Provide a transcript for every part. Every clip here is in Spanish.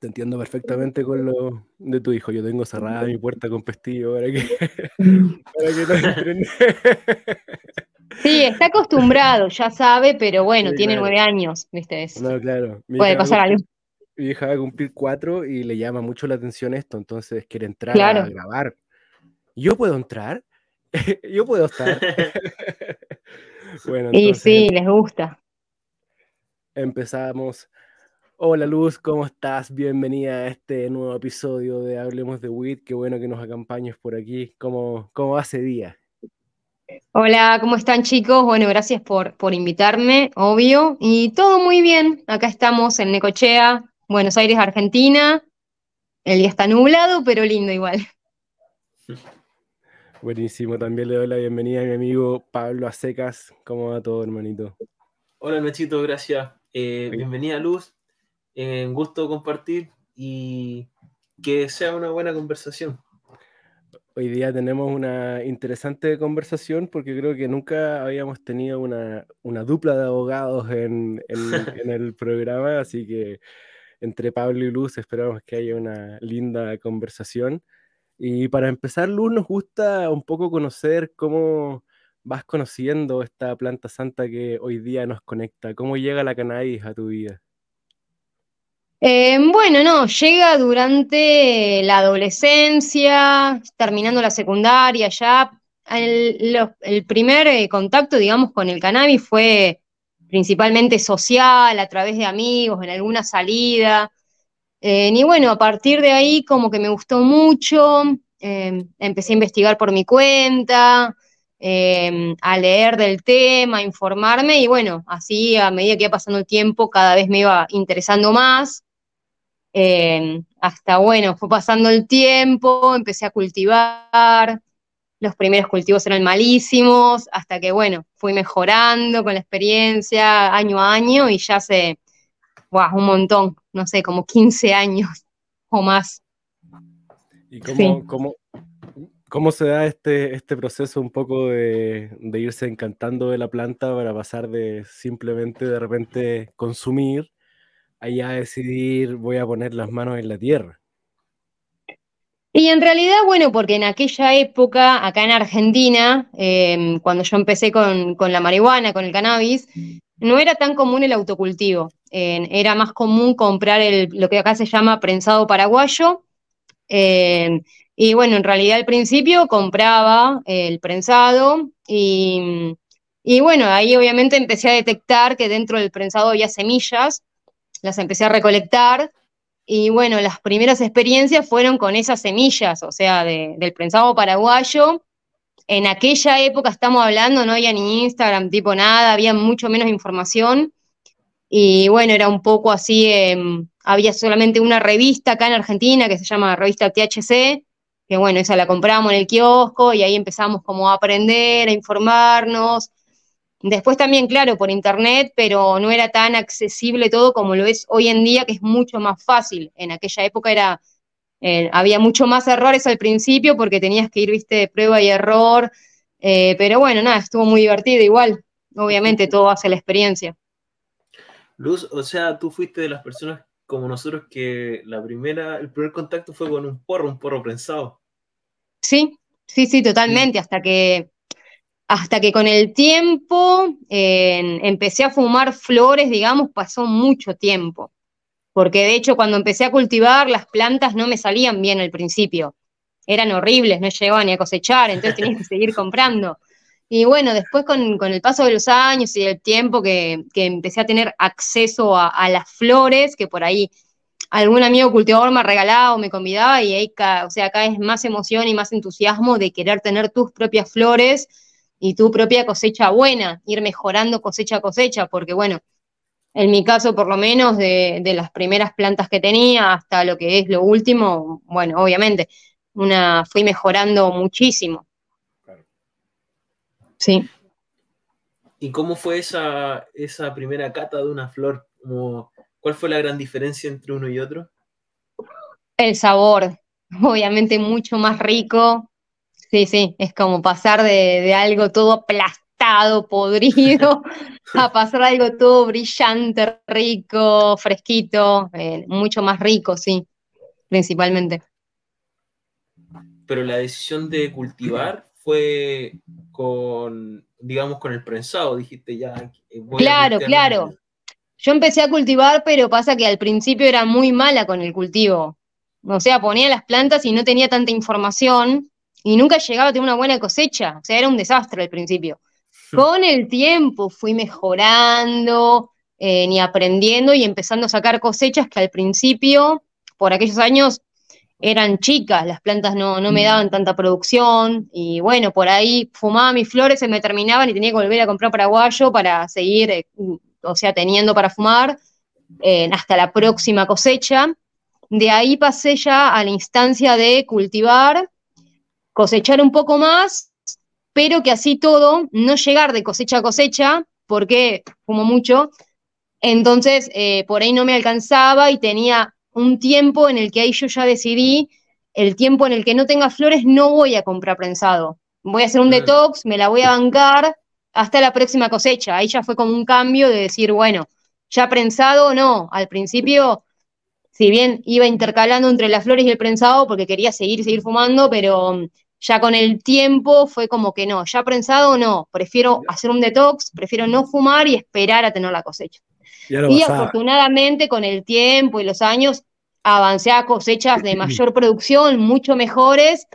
Te entiendo perfectamente con lo de tu hijo. Yo tengo cerrada mi puerta con pestillo para que, para que no entren. Sí, está acostumbrado, ya sabe, pero bueno, tiene nueve años, ¿viste? no, claro. puede pasar algo. Mi hija va a cumplir cuatro y le llama mucho la atención esto, entonces quiere entrar a grabar. ¿Yo puedo entrar? ¿Yo puedo estar? bueno, y sí, les gusta. Empezamos. Hola Luz, ¿cómo estás? Bienvenida a este nuevo episodio de Hablemos de WIT. Qué bueno que nos acompañes por aquí. ¿Cómo, cómo va ese día? Hola, ¿cómo están chicos? Bueno, gracias por, por invitarme, obvio. Y todo muy bien. Acá estamos en Necochea, Buenos Aires, Argentina. El día está nublado, pero lindo igual. Buenísimo, también le doy la bienvenida a mi amigo Pablo Acecas. ¿Cómo va todo, hermanito? Hola, Nachito, gracias. Eh, bienvenida, Luz. Eh, un gusto compartir y que sea una buena conversación. Hoy día tenemos una interesante conversación porque creo que nunca habíamos tenido una, dupla de abogados en, el programa, así que entre Pablo y Luz esperamos que haya una linda conversación. Y para empezar, Luz, nos gusta un poco conocer cómo vas conociendo esta planta santa que hoy día nos conecta, cómo llega la cannabis a tu vida. Eh, bueno, no, llega durante la adolescencia, terminando la secundaria ya. El, primer eh, contacto, digamos, con el cannabis fue principalmente social, a través de amigos, en alguna salida. Eh, y bueno, a partir de ahí como que me gustó mucho, empecé a investigar por mi cuenta, a leer del tema, a informarme y bueno, así a medida que iba pasando el tiempo cada vez me iba interesando más. Eh, hasta bueno, fue pasando el tiempo, empecé a cultivar, los primeros cultivos eran malísimos, hasta que bueno, fui mejorando con la experiencia año a año y ya hace un montón, no sé, como 15 años o más. ¿Y cómo, cómo, se da este, este proceso un poco de, de irse encantando de la planta para pasar de simplemente de repente consumir allá decidir voy a poner las manos en la tierra? Y en realidad, bueno, porque en aquella época, acá en Argentina, em, cuando yo empecé con, la marihuana, con el cannabis, no era tan común el autocultivo. era más común comprar el, lo que acá se llama prensado paraguayo. Em, y bueno, en realidad al principio compraba el prensado y, y bueno, ahí obviamente empecé a detectar que dentro del prensado había semillas las empecé a recolectar y bueno, las primeras experiencias fueron con esas semillas, o sea, del prensado paraguayo. En aquella época estamos hablando, no había ni Instagram, tipo nada, había mucho menos información. Y bueno, era un poco así, em, había solamente una revista acá en Argentina que se llama Revista THC, que bueno, esa la compramos en el kiosco y ahí empezamos como a aprender, a informarnos, Después también, claro, por internet, pero no era tan accesible todo como lo es hoy en día, que es mucho más fácil. En aquella época era, eh, había mucho más errores al principio porque tenías que ir, viste, de prueba y error. Eh, pero bueno, nada, estuvo muy divertido igual. Obviamente todo hace la experiencia. Luz, o sea, tú fuiste de las personas como nosotros que la primera, el primer contacto fue con un porro, un porro prensado. Sí, sí, sí, totalmente, hasta que hasta que con el tiempo empecé a fumar flores, digamos, pasó mucho tiempo. Porque de hecho cuando empecé a cultivar las plantas no me salían bien al principio. Eran horribles, no llegaban ni a cosechar, entonces tenía que seguir comprando. Y bueno, después con, el paso de los años y el tiempo que, empecé a tener acceso a, las flores, que por ahí algún amigo cultivador me regalaba o me convidaba, y ahí, o sea, acá es más emoción y más entusiasmo de querer tener tus propias flores y tu propia cosecha buena, ir mejorando cosecha a cosecha, porque bueno, en mi caso por lo menos de, las primeras plantas que tenía hasta lo que es lo último, bueno, obviamente, una fui mejorando muchísimo. Sí. ¿Y cómo fue esa, esa primera cata de una flor? ¿Cuál fue la gran diferencia entre uno y otro? El sabor, obviamente mucho más rico, Sí, sí, es como pasar de, algo todo aplastado podrido, a pasar algo todo brillante, rico, fresquito, eh, mucho más rico, sí, principalmente. Pero la decisión de cultivar fue con, digamos, con el prensado, dijiste ya. claro, claro. Yo empecé a cultivar, pero pasa que al principio era muy mala con el cultivo. O sea, ponía las plantas y no tenía tanta información y nunca llegaba a tener una buena cosecha. O sea, era un desastre al principio. Con el tiempo fui mejorando, eh, ni aprendiendo y empezando a sacar cosechas que al principio, por aquellos años, eran chicas, las plantas no, no me daban tanta producción y bueno, por ahí fumaba mis flores, se me terminaban y tenía que volver a comprar paraguayo para seguir, eh, o sea, teniendo para fumar eh, hasta la próxima cosecha. De ahí pasé ya a la instancia de cultivar, cosechar un poco más, pero que así todo, no llegar de cosecha a cosecha, porque fumo mucho, entonces eh, por ahí no me alcanzaba y tenía un tiempo en el que ahí yo ya decidí, el tiempo en el que no tenga flores no voy a comprar prensado. Voy a hacer un detox, me la voy a bancar hasta la próxima cosecha. Ahí ya fue como un cambio de decir, bueno, ya prensado no. Al principio, si bien iba intercalando entre las flores y el prensado porque quería seguir, seguir fumando, pero ya con el tiempo fue como que no, ya prensado no, prefiero hacer un detox, prefiero no fumar y esperar a tener la cosecha. Y afortunadamente con el tiempo y los años avancé a cosechas de mayor producción, mucho mejores,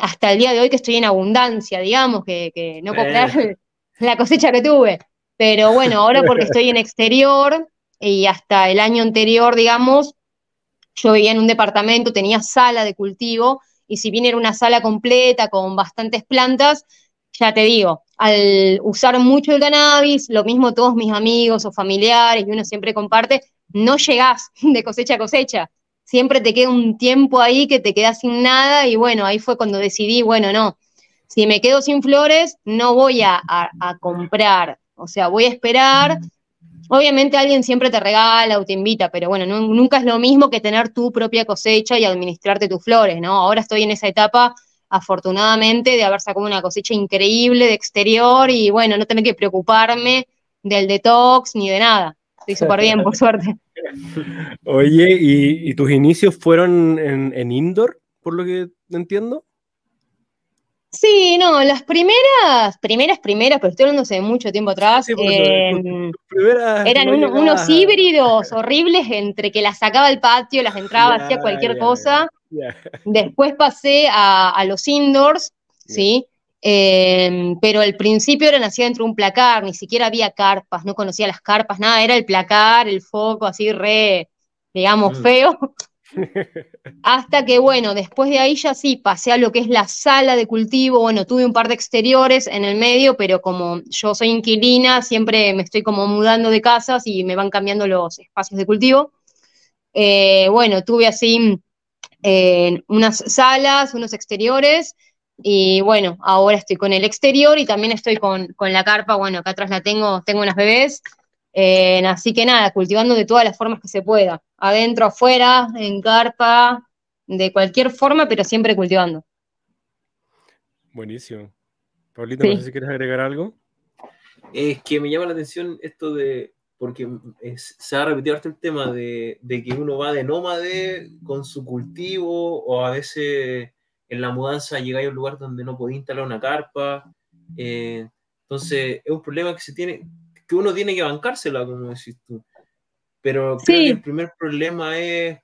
hasta el día de hoy que estoy en abundancia, digamos, que, no puedo la cosecha que tuve. Pero bueno, ahora porque estoy en exterior y hasta el año anterior, digamos, yo vivía en un departamento, tenía sala de cultivo, y si bien era una sala completa con bastantes plantas, ya te digo, al usar mucho el cannabis, lo mismo todos mis amigos o familiares, y uno siempre comparte, no llegás de cosecha a cosecha. Siempre te queda un tiempo ahí que te quedas sin nada y bueno, ahí fue cuando decidí, bueno, no, si me quedo sin flores, no voy a, comprar, o sea, voy a esperar. Obviamente alguien siempre te regala o te invita, pero bueno, nunca es lo mismo que tener tu propia cosecha y administrarte tus flores, ¿no? Ahora estoy en esa etapa afortunadamente, de haber sacado una cosecha increíble de exterior y bueno, no tener que preocuparme del detox ni de nada. Estoy súper bien, por suerte. Oye, ¿y, tus inicios fueron en, indoor, por lo que entiendo? Sí, no, las primeras, primeras, primeras, pero estoy hablando hace mucho tiempo atrás, em, eran unos híbridos horribles entre que las sacaba al patio, las entraba, hacía cualquier cosa. Después pasé a, los indoors, ¿sí? Em, pero al principio era nacida dentro de un placar, ni siquiera había carpas, no conocía las carpas, nada, era el placar, el foco, así re, digamos, mm. feo. Hasta que, bueno, después de ahí ya sí, pasé a lo que es la sala de cultivo. Bueno, tuve un par de exteriores en el medio, pero como yo soy inquilina, siempre me estoy como mudando de casas y me van cambiando los espacios de cultivo. Eh, bueno, tuve así en unas salas, unos exteriores, y bueno, ahora estoy con el exterior y también estoy con, la carpa, bueno, acá atrás la tengo, tengo unas bebés, así que nada, cultivando de todas las formas que se pueda, adentro, afuera, en carpa, de cualquier forma, pero siempre cultivando. Buenísimo. Paulito, no sé si quieres agregar algo. Es que me llama la atención esto de porque se ha repetido el tema de, que uno va de nómade con su cultivo o a veces en la mudanza llegáis a un lugar donde no podéis instalar una carpa. Eh, entonces es un problema que se tiene, que uno tiene que bancársela, como decís tú. Pero creo que el primer problema es,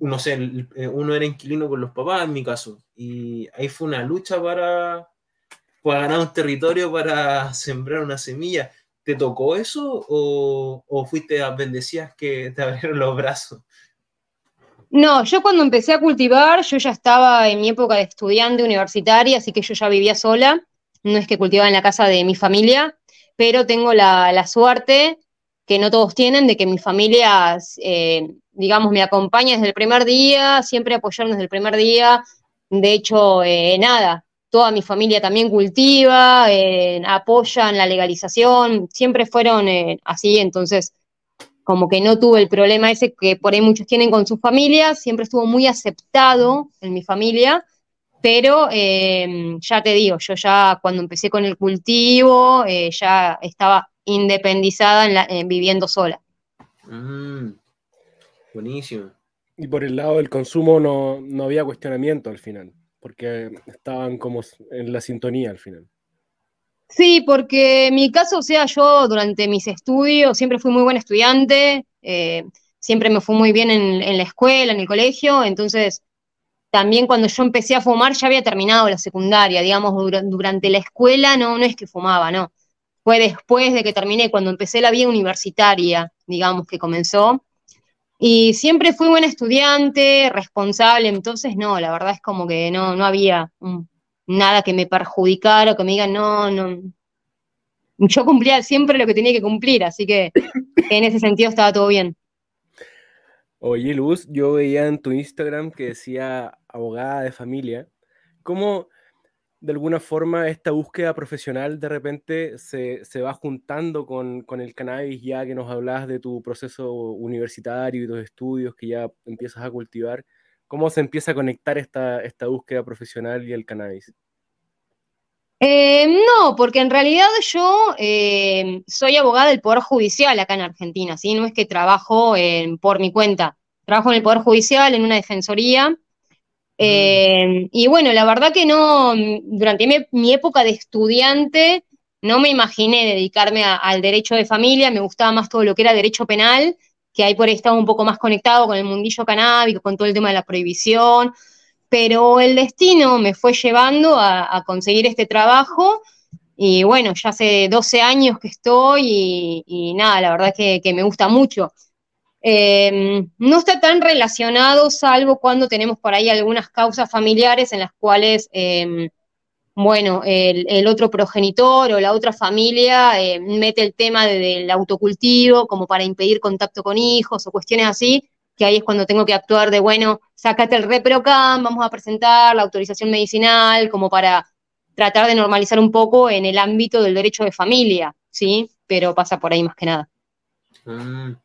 no sé, eh, uno era inquilino con los papás en mi caso, y ahí fue una lucha para, para ganar un territorio para sembrar una semilla ¿Te tocó eso o, fuiste a bendecidas que te abrieron los brazos? No, yo cuando empecé a cultivar, yo ya estaba en mi época de estudiante universitaria, así que yo ya vivía sola. No es que cultivaba en la casa de mi familia, pero tengo la, suerte que no todos tienen de que mi familia, eh, digamos, me acompaña desde el primer día, siempre apoyaron desde el primer día. De hecho, eh, nada, toda mi familia también cultiva, eh, apoyan la legalización, siempre fueron eh, así, entonces como que no tuve el problema ese que por ahí muchos tienen con sus familias, siempre estuvo muy aceptado en mi familia. Pero eh, ya te digo, yo ya cuando empecé con el cultivo, eh, ya estaba independizada en la, viviendo sola. Mm, buenísimo. Y por el lado del consumo no, no había cuestionamiento al final, porque estaban como en la sintonía al final. Sí, porque en mi caso, o sea, yo durante mis estudios siempre fui muy buen estudiante, eh, siempre me fue muy bien en, en, la escuela, en el colegio, entonces también cuando yo empecé a fumar ya había terminado la secundaria, digamos, durante la escuela no, no es que fumaba, no. Fue después de que terminé, cuando empecé la vida universitaria, digamos, que comenzó. Y siempre fui buen estudiante, responsable, entonces no, la verdad es como que no, no había nada que me perjudicara o que me digan, no, no. Yo cumplía siempre lo que tenía que cumplir, así que en ese sentido estaba todo bien. Oye, Luz, yo veía en tu Instagram que decía abogada de familia. ¿Cómo de alguna forma esta búsqueda profesional de repente se, va juntando con, el cannabis ya que nos hablas de tu proceso universitario y tus estudios que ya empiezas a cultivar? ¿Cómo se empieza a conectar esta, esta búsqueda profesional y el cannabis? Eh, no, porque en realidad yo eh, soy abogada del Poder Judicial acá en Argentina, ¿sí? No es que trabajo por mi cuenta. Trabajo en el Poder Judicial, en una defensoría. Eh, y bueno, la verdad que no, durante mi, época de estudiante, no me imaginé dedicarme al derecho de familia, me gustaba más todo lo que era derecho penal que ahí por ahí estaba un poco más conectado con el mundillo canábico, con todo el tema de la prohibición, pero el destino me fue llevando a, conseguir este trabajo y bueno, ya hace 12 años que estoy y, nada, la verdad que, que me gusta mucho. Em, no está tan relacionado, salvo cuando tenemos por ahí algunas causas familiares en las cuales em, bueno, el, otro progenitor o la otra familia eh, mete el tema del autocultivo como para impedir contacto con hijos o cuestiones así, que ahí es cuando tengo que actuar de, bueno, sácate el ReproCam, vamos a presentar la autorización medicinal, como para tratar de normalizar un poco en el ámbito del derecho de familia, ¿sí? Pero pasa por ahí más que nada. Mm.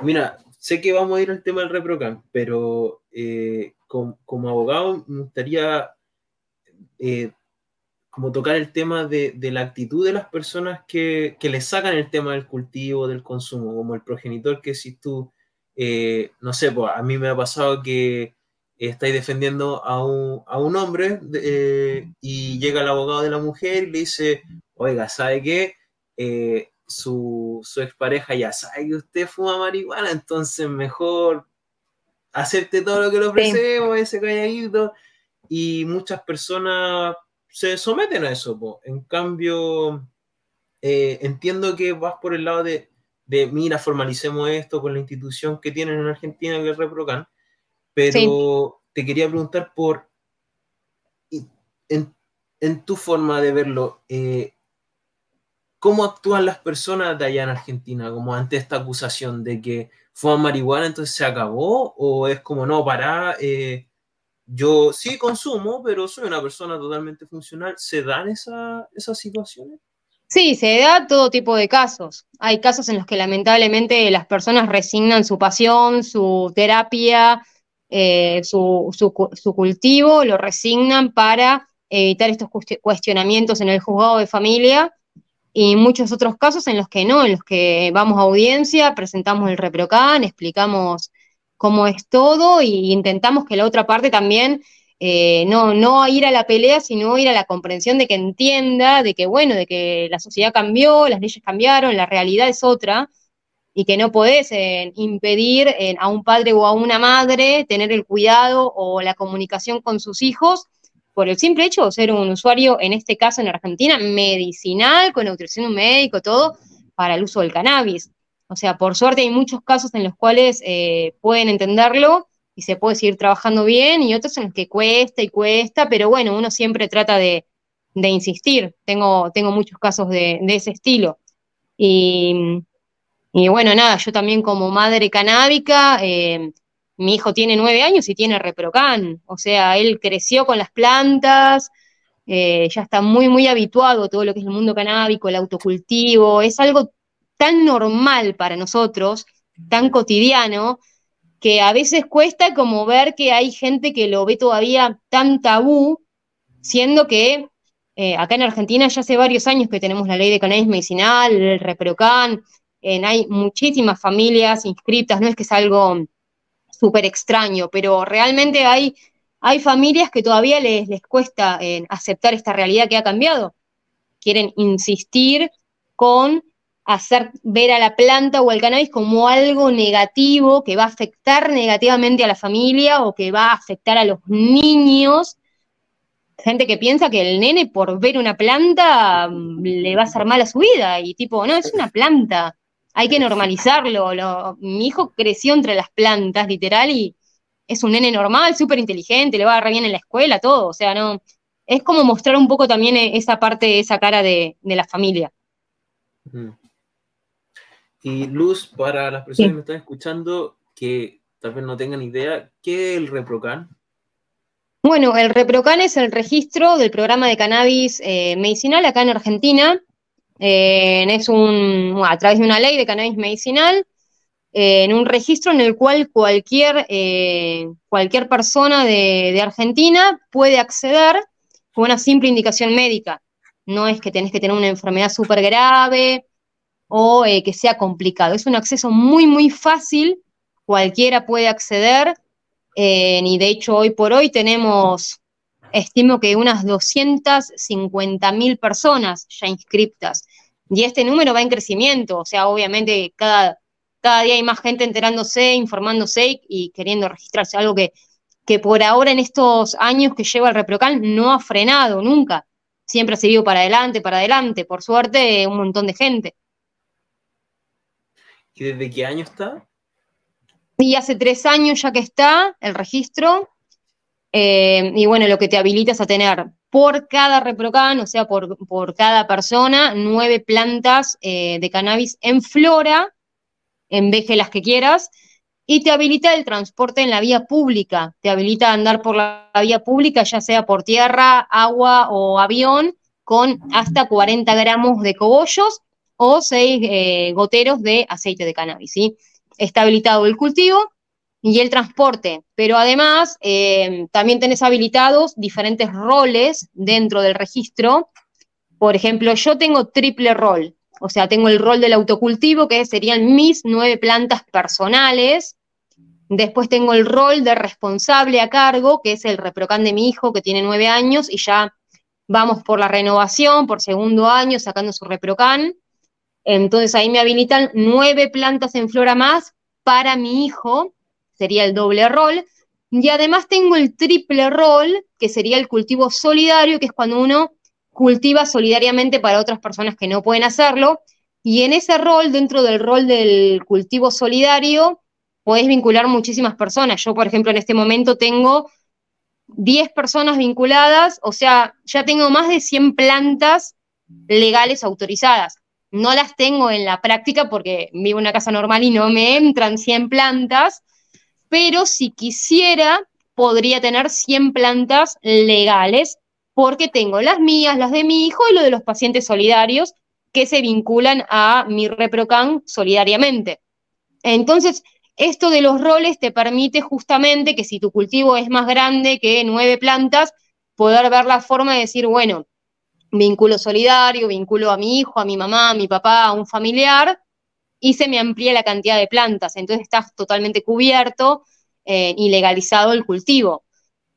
Mira, sé que vamos a ir al tema del ReproCam, pero eh, como, abogado me gustaría eh, como tocar el tema de, la actitud de las personas que, le sacan el tema del cultivo, del consumo, como el progenitor que si tú, eh, no sé, pues a mí me ha pasado que estáis defendiendo a un, hombre eh, y llega el abogado de la mujer y le dice, oiga, ¿sabe qué? Eh, su, su expareja ya sabe que usted fuma marihuana, entonces mejor acepte todo lo que le ofrecemos, ese calladito. Y muchas personas se someten a eso. En cambio, eh, entiendo que vas por el lado de, mira, formalicemos esto con la institución que tienen en Argentina, que es Reprocan, pero te quería preguntar por, en, tu forma de verlo, eh, ¿cómo actúan las personas de allá en Argentina como ante esta acusación de que fue marihuana, entonces se acabó? ¿O es como, no, para, eh, yo sí consumo, pero soy una persona totalmente funcional. ¿Se dan esa, esas situaciones? Sí, se da todo tipo de casos. Hay casos en los que lamentablemente las personas resignan su pasión, su terapia, eh, su, su, cultivo, lo resignan para evitar estos cuestionamientos en el juzgado de familia y muchos otros casos en los que no, en los que vamos a audiencia, presentamos el reprocan, explicamos cómo es todo e intentamos que la otra parte también eh, no, no ir a la pelea, sino ir a la comprensión de que entienda, de que bueno, de que la sociedad cambió, las leyes cambiaron, la realidad es otra, y que no podés eh, impedir eh, a un padre o a una madre tener el cuidado o la comunicación con sus hijos por el simple hecho de ser un usuario, en este caso en Argentina, medicinal, con nutrición médico, todo, para el uso del cannabis. O sea, por suerte hay muchos casos en los cuales eh, pueden entenderlo y se puede seguir trabajando bien y otros en los que cuesta y cuesta, pero bueno, uno siempre trata de, insistir. Tengo, tengo muchos casos de, ese estilo. Y, bueno, nada, yo también como madre canábica, eh, mi hijo tiene nueve años y tiene reprocan, o sea, él creció con las plantas, eh, ya está muy, muy habituado a todo lo que es el mundo canábico, el autocultivo, es algo tan normal para nosotros, tan cotidiano, que a veces cuesta como ver que hay gente que lo ve todavía tan tabú, siendo que eh, acá en Argentina ya hace varios años que tenemos la ley de cannabis medicinal, el reprocan, hay muchísimas familias inscritas, no es que es algo súper extraño, pero realmente hay, hay familias que todavía les, les cuesta eh, aceptar esta realidad que ha cambiado. Quieren insistir con hacer ver a la planta o al cannabis como algo negativo que va a afectar negativamente a la familia o que va a afectar a los niños. Gente que piensa que el nene por ver una planta mm, le va a hacer mal a su vida y tipo, no, es una planta, hay que normalizarlo. mi hijo creció entre las plantas, literal, y es un nene normal, súper inteligente, le va a agarrar bien en la escuela, todo, o sea, no, es como mostrar un poco también esa parte, esa cara de, la familia. Y Luz, para las personas que me están escuchando, que tal vez no tengan idea, ¿qué es el ReproCan? Bueno, el ReproCan es el registro del programa de cannabis eh, medicinal acá en Argentina. Eh, es un, a través de una ley de cannabis medicinal, eh, en un registro en el cual cualquier, cualquier persona de, de, Argentina puede acceder con una simple indicación médica. No es que tenés que tener una enfermedad súper grave o eh, que sea complicado. Es un acceso muy, muy fácil, cualquiera puede acceder, eh, y de hecho hoy por hoy tenemos, estimo que unas 250 mil personas ya inscriptas, y este número va en crecimiento, o sea, obviamente cada, cada día hay más gente enterándose, informándose y, queriendo registrarse, algo que, que por ahora en estos años que lleva el Reprocal no ha frenado nunca, siempre ha seguido para adelante, para adelante, por suerte un montón de gente. ¿Y desde qué año está? Y hace tres años ya que está el registro. Eh, y bueno, lo que te habilita es a tener por cada reprocan, o sea, por, por cada persona, nueve plantas eh, de cannabis en flora, en veje las que quieras, y te habilita el transporte en la vía pública, te habilita a andar por la vía pública, ya sea por tierra, agua o avión, con hasta 40 gramos de cogollos o seis eh, goteros de aceite de cannabis. ¿sí? Está habilitado el cultivo y el transporte, pero además eh, también tenés habilitados diferentes roles dentro del registro. Por ejemplo, yo tengo triple rol, o sea, tengo el rol del autocultivo, que serían mis nueve plantas personales. Después tengo el rol de responsable a cargo, que es el reprocan de mi hijo, que tiene nueve años, y ya vamos por la renovación, por segundo año, sacando su reprocan. Entonces ahí me habilitan nueve plantas en flora más para mi hijo, sería el doble rol. Y además tengo el triple rol, que sería el cultivo solidario, que es cuando uno cultiva solidariamente para otras personas que no pueden hacerlo. Y en ese rol, dentro del rol del cultivo solidario, podés vincular muchísimas personas. Yo, por ejemplo, en este momento tengo 10 personas vinculadas, o sea, ya tengo más de 100 plantas legales autorizadas. No las tengo en la práctica porque vivo en una casa normal y no me entran 100 plantas, pero si quisiera, podría tener 100 plantas legales porque tengo las mías, las de mi hijo y lo de los pacientes solidarios que se vinculan a mi ReproCan solidariamente. Entonces, esto de los roles te permite justamente que si tu cultivo es más grande que nueve plantas, poder ver la forma de decir, bueno, vínculo solidario, vínculo a mi hijo, a mi mamá, a mi papá, a un familiar, y se me amplía la cantidad de plantas. Entonces estás totalmente cubierto eh, y legalizado el cultivo.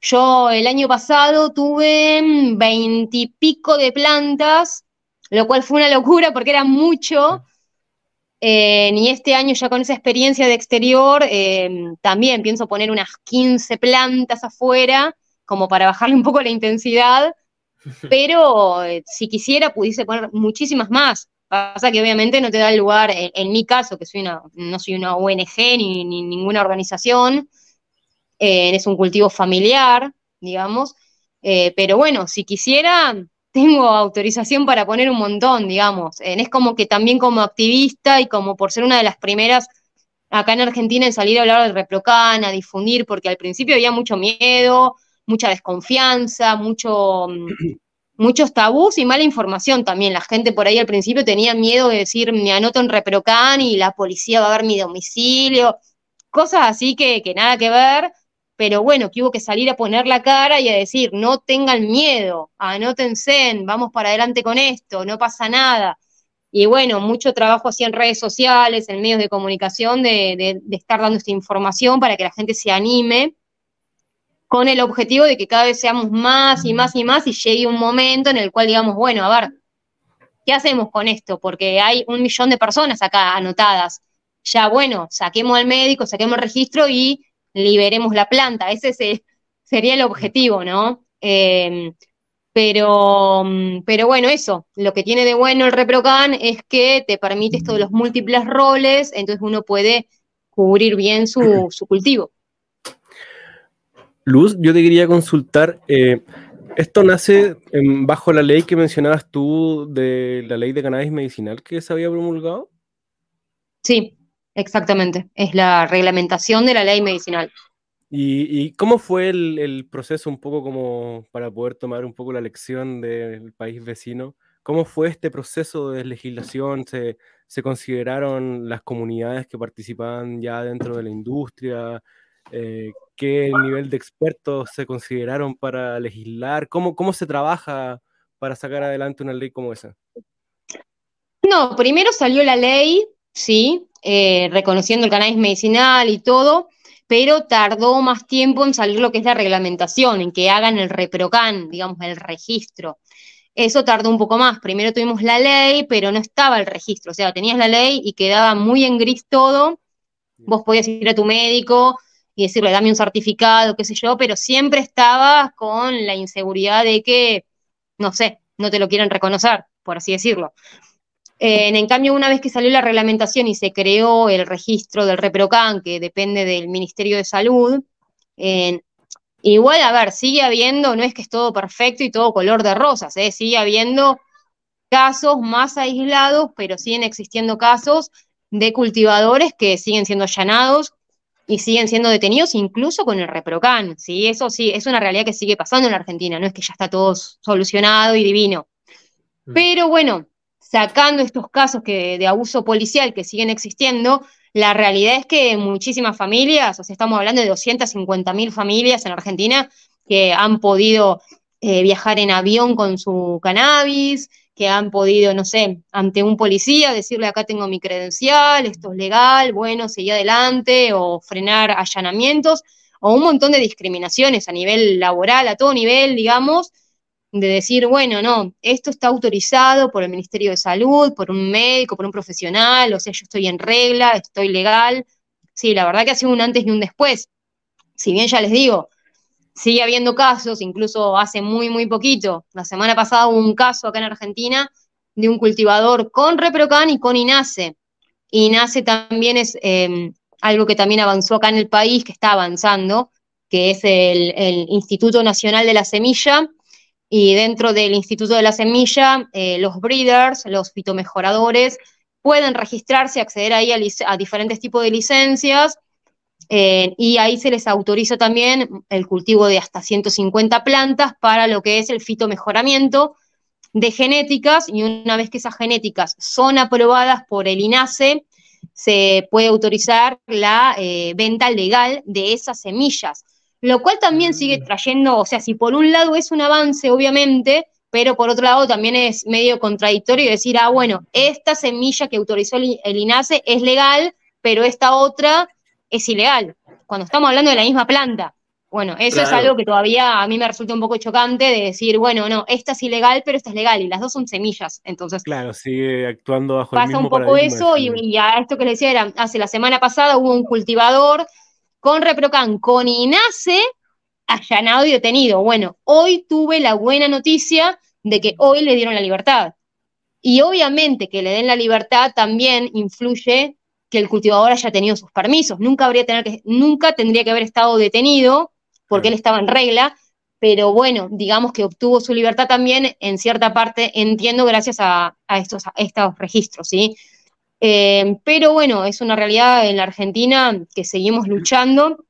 Yo el año pasado tuve veintipico de plantas, lo cual fue una locura porque era mucho. Eh, y este año ya con esa experiencia de exterior, eh, también pienso poner unas 15 plantas afuera, como para bajarle un poco la intensidad pero eh, si quisiera pudiese poner muchísimas más. Pasa que obviamente no te da lugar, en, mi caso, que soy una, no soy una ONG ni, ninguna organización, eh, es un cultivo familiar, digamos, eh, pero bueno, si quisiera, tengo autorización para poner un montón, digamos. es como que también como activista y como por ser una de las primeras acá en Argentina en salir a hablar del Reprocan, a difundir, porque al principio había mucho miedo, mucha desconfianza, mucho, mm, muchos tabús y mala información también. La gente por ahí al principio tenía miedo de decir, me anoto en Reprocan y la policía va a ver mi domicilio, cosas así que, que nada que ver, pero bueno, que hubo que salir a poner la cara y a decir, no tengan miedo, anótense, vamos para adelante con esto, no pasa nada. Y bueno, mucho trabajo así en redes sociales, en medios de comunicación, de, de, estar dando esta información para que la gente se anime con el objetivo de que cada vez seamos más y más y más y llegue un momento en el cual digamos, bueno, a ver, ¿qué hacemos con esto? Porque hay un millón de personas acá anotadas. Ya, bueno, saquemos al médico, saquemos el registro y liberemos la planta. Ese sería el objetivo, ¿no? Eh, pero, pero bueno, eso, lo que tiene de bueno el ReproCan es que te permite esto de los múltiples roles, entonces uno puede cubrir bien su, cultivo. Luz, yo te quería consultar, eh, ¿esto nace bajo la ley que mencionabas tú de la ley de cannabis medicinal que se había promulgado? Sí, exactamente, es la reglamentación de la ley medicinal. ¿Y, cómo fue el, proceso un poco como para poder tomar un poco la lección del país vecino? ¿Cómo fue este proceso de legislación? ¿Se, consideraron las comunidades que participaban ya dentro de la industria? Eh, ¿Qué nivel de expertos se consideraron para legislar? ¿Cómo, ¿Cómo se trabaja para sacar adelante una ley como esa? No, primero salió la ley, sí, eh, reconociendo el cannabis medicinal y todo, pero tardó más tiempo en salir lo que es la reglamentación, en que hagan el reprocan, digamos, el registro. Eso tardó un poco más. Primero tuvimos la ley, pero no estaba el registro. O sea, tenías la ley y quedaba muy en gris todo. Vos podías ir a tu médico y decirle, dame un certificado, qué sé yo, pero siempre estabas con la inseguridad de que, no sé, no te lo quieren reconocer, por así decirlo. Eh, en cambio, una vez que salió la reglamentación y se creó el registro del ReproCan, que depende del Ministerio de Salud, igual, a ver, sigue habiendo, no es que es todo perfecto y todo color de rosas, ¿eh? sigue habiendo casos más aislados, pero siguen existiendo casos de cultivadores que siguen siendo allanados y siguen siendo detenidos incluso con el ReproCan, ¿sí? Eso sí, es una realidad que sigue pasando en la Argentina, no es que ya está todo solucionado y divino. Mm. Pero bueno, sacando estos casos que, de abuso policial que siguen existiendo, la realidad es que muchísimas familias, o sea, estamos hablando de 250 mil familias en Argentina que han podido eh, viajar en avión con su cannabis, que han podido, no sé, ante un policía decirle acá tengo mi credencial, esto es legal, bueno, seguir adelante, o frenar allanamientos, o un montón de discriminaciones a nivel laboral, a todo nivel, digamos, de decir, bueno, no, esto está autorizado por el Ministerio de Salud, por un médico, por un profesional, o sea, yo estoy en regla, estoy legal. Sí, la verdad que ha sido un antes y un después. Si bien ya les digo, sigue habiendo casos, incluso hace muy, muy poquito, la semana pasada hubo un caso acá en Argentina de un cultivador con Reprocan y con INASE. INASE también es em, algo que también avanzó acá en el país, que está avanzando, que es el, Instituto Nacional de la Semilla, y dentro del Instituto de la Semilla, eh, los breeders, los fitomejoradores, pueden registrarse, acceder ahí a, diferentes tipos de licencias eh, y ahí se les autoriza también el cultivo de hasta 150 plantas para lo que es el fitomejoramiento de genéticas y una vez que esas genéticas son aprobadas por el INASE, se puede autorizar la eh, venta legal de esas semillas lo cual también sigue mm. trayendo, o sea, si por un lado es un avance, obviamente, pero por otro lado también es medio contradictorio decir, ah, bueno, esta semilla que autorizó el, INASE es legal, pero esta otra es ilegal, cuando estamos hablando de la misma planta. Bueno, eso es algo que todavía a mí me resulta un poco chocante de decir, bueno, no, esta es ilegal, pero esta es legal, y las dos son semillas, entonces. Claro, sigue actuando bajo el mismo un poco eso, y, y, a esto que les decía era, hace la semana pasada hubo un cultivador con Reprocan, con INASE, allanado y detenido. Bueno, hoy tuve la buena noticia de que hoy le dieron la libertad. Y obviamente que le den la libertad también influye que el cultivador haya tenido sus permisos. Nunca, habría tener que, nunca tendría que haber estado detenido porque él estaba en regla, pero bueno, digamos que obtuvo su libertad también en cierta parte, entiendo, gracias a, estos, a estos registros, ¿sí? Eh, pero bueno, es una realidad en la Argentina que seguimos luchando,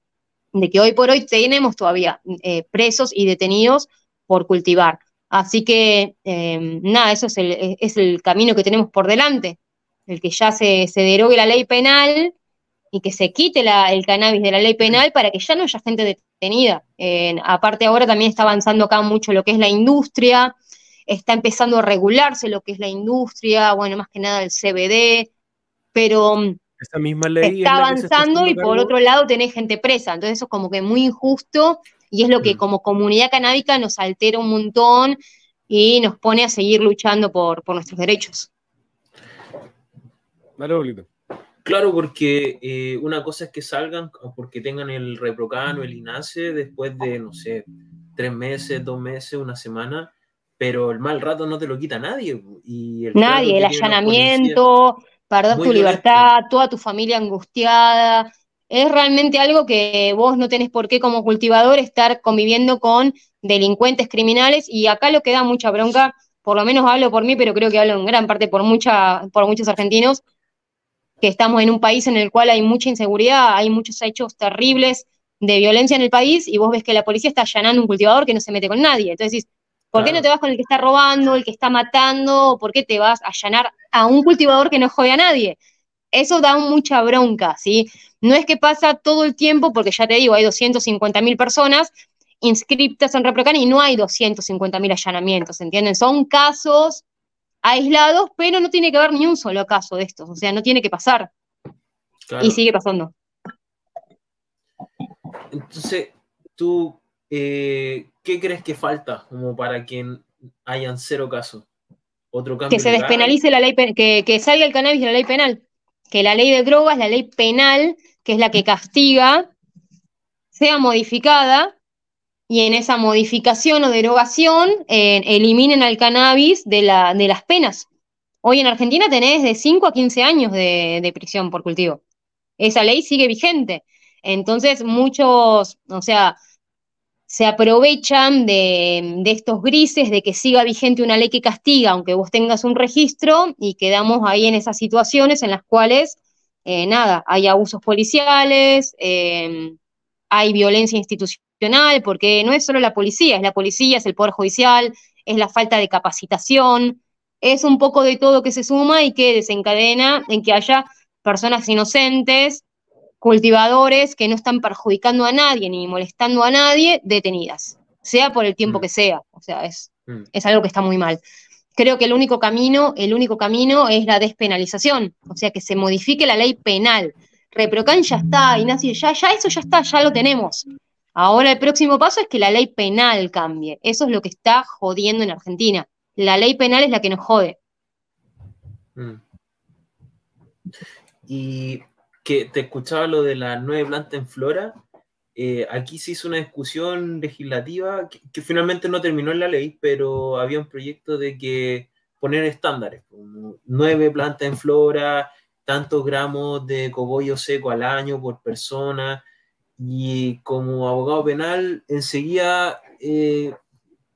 de que hoy por hoy tenemos todavía eh, presos y detenidos por cultivar. Así que eh, nada, eso es el, camino que tenemos por delante, el que ya se, se derogue la ley penal y que se quite el cannabis de la ley penal para que ya no haya gente detenida. aparte ahora también está avanzando acá mucho lo que es la industria, está empezando a regularse lo que es la industria, bueno, más que nada el CBD, pero mm, esa misma ley está avanzando y por otro lado tenés gente presa, entonces eso es como que muy injusto y es lo que mm. como comunidad canábica nos altera un montón y nos pone a seguir luchando por, nuestros derechos. Claro, porque eh, una cosa es que salgan porque tengan el reprocano, el INASE, después de, no sé, tres meses, dos meses, una semana, pero el mal rato no te lo quita nadie. Y nadie, el allanamiento, perdés tu libertad, toda tu familia angustiada. Es realmente algo que vos no tenés por qué como cultivador estar conviviendo con delincuentes criminales y acá lo que da mucha bronca, por lo menos hablo por mí, pero creo que hablo en gran parte por, mucha, por muchos argentinos, que estamos en un país en el cual hay mucha inseguridad, hay muchos hechos terribles de violencia en el país y vos ves que la policía está allanando un cultivador que no se mete con nadie. Entonces ¿por qué no te vas con el que está robando, el que está matando? ¿Por qué te vas a allanar a un cultivador que no jode a nadie? Eso da mucha bronca, ¿sí? No es que pasa todo el tiempo, porque ya te digo, hay 250 mil personas inscriptas en Reprocan y no hay 250 mil allanamientos, ¿entienden? Son casos aislados, pero no tiene que haber ni un solo caso de estos, o sea, no tiene que pasar. Y sigue pasando. Entonces, tú, eh, ¿qué crees que falta como para que hayan cero casos? Otro cambio que se despenalice la ley, que, que salga el cannabis de la ley penal, que la ley de drogas, la ley penal, que es la que castiga, sea modificada y en esa modificación o derogación eh, eliminen al cannabis de, la, de, las penas. Hoy en Argentina tenés de 5 a 15 años de, prisión por cultivo. Esa ley sigue vigente. Entonces muchos, o sea, se aprovechan de, de, estos grises, de que siga vigente una ley que castiga, aunque vos tengas un registro, y quedamos ahí en esas situaciones en las cuales, eh, nada, hay abusos policiales, eh, hay violencia institucional porque no es solo la policía, es la policía, es el Poder Judicial, es la falta de capacitación, es un poco de todo que se suma y que desencadena en que haya personas inocentes, cultivadores que no están perjudicando a nadie ni molestando a nadie, detenidas, sea por el tiempo mm. que sea, o sea, es, mm. es algo que está muy mal. Creo que el único camino, el único camino es la despenalización, o sea, que se modifique la ley penal. Reprocan ya está, Ignacio, ya, ya eso ya está, ya lo tenemos. Ahora el próximo paso es que la ley penal cambie. Eso es lo que está jodiendo en Argentina. La ley penal es la que nos jode. Mm. Y que te escuchaba lo de las nueve plantas en flora. Eh, aquí se hizo una discusión legislativa que, finalmente no terminó en la ley, pero había un proyecto de que poner estándares, nueve plantas en flora, tantos gramos de cogollo seco al año por persona, y como abogado penal, enseguida eh,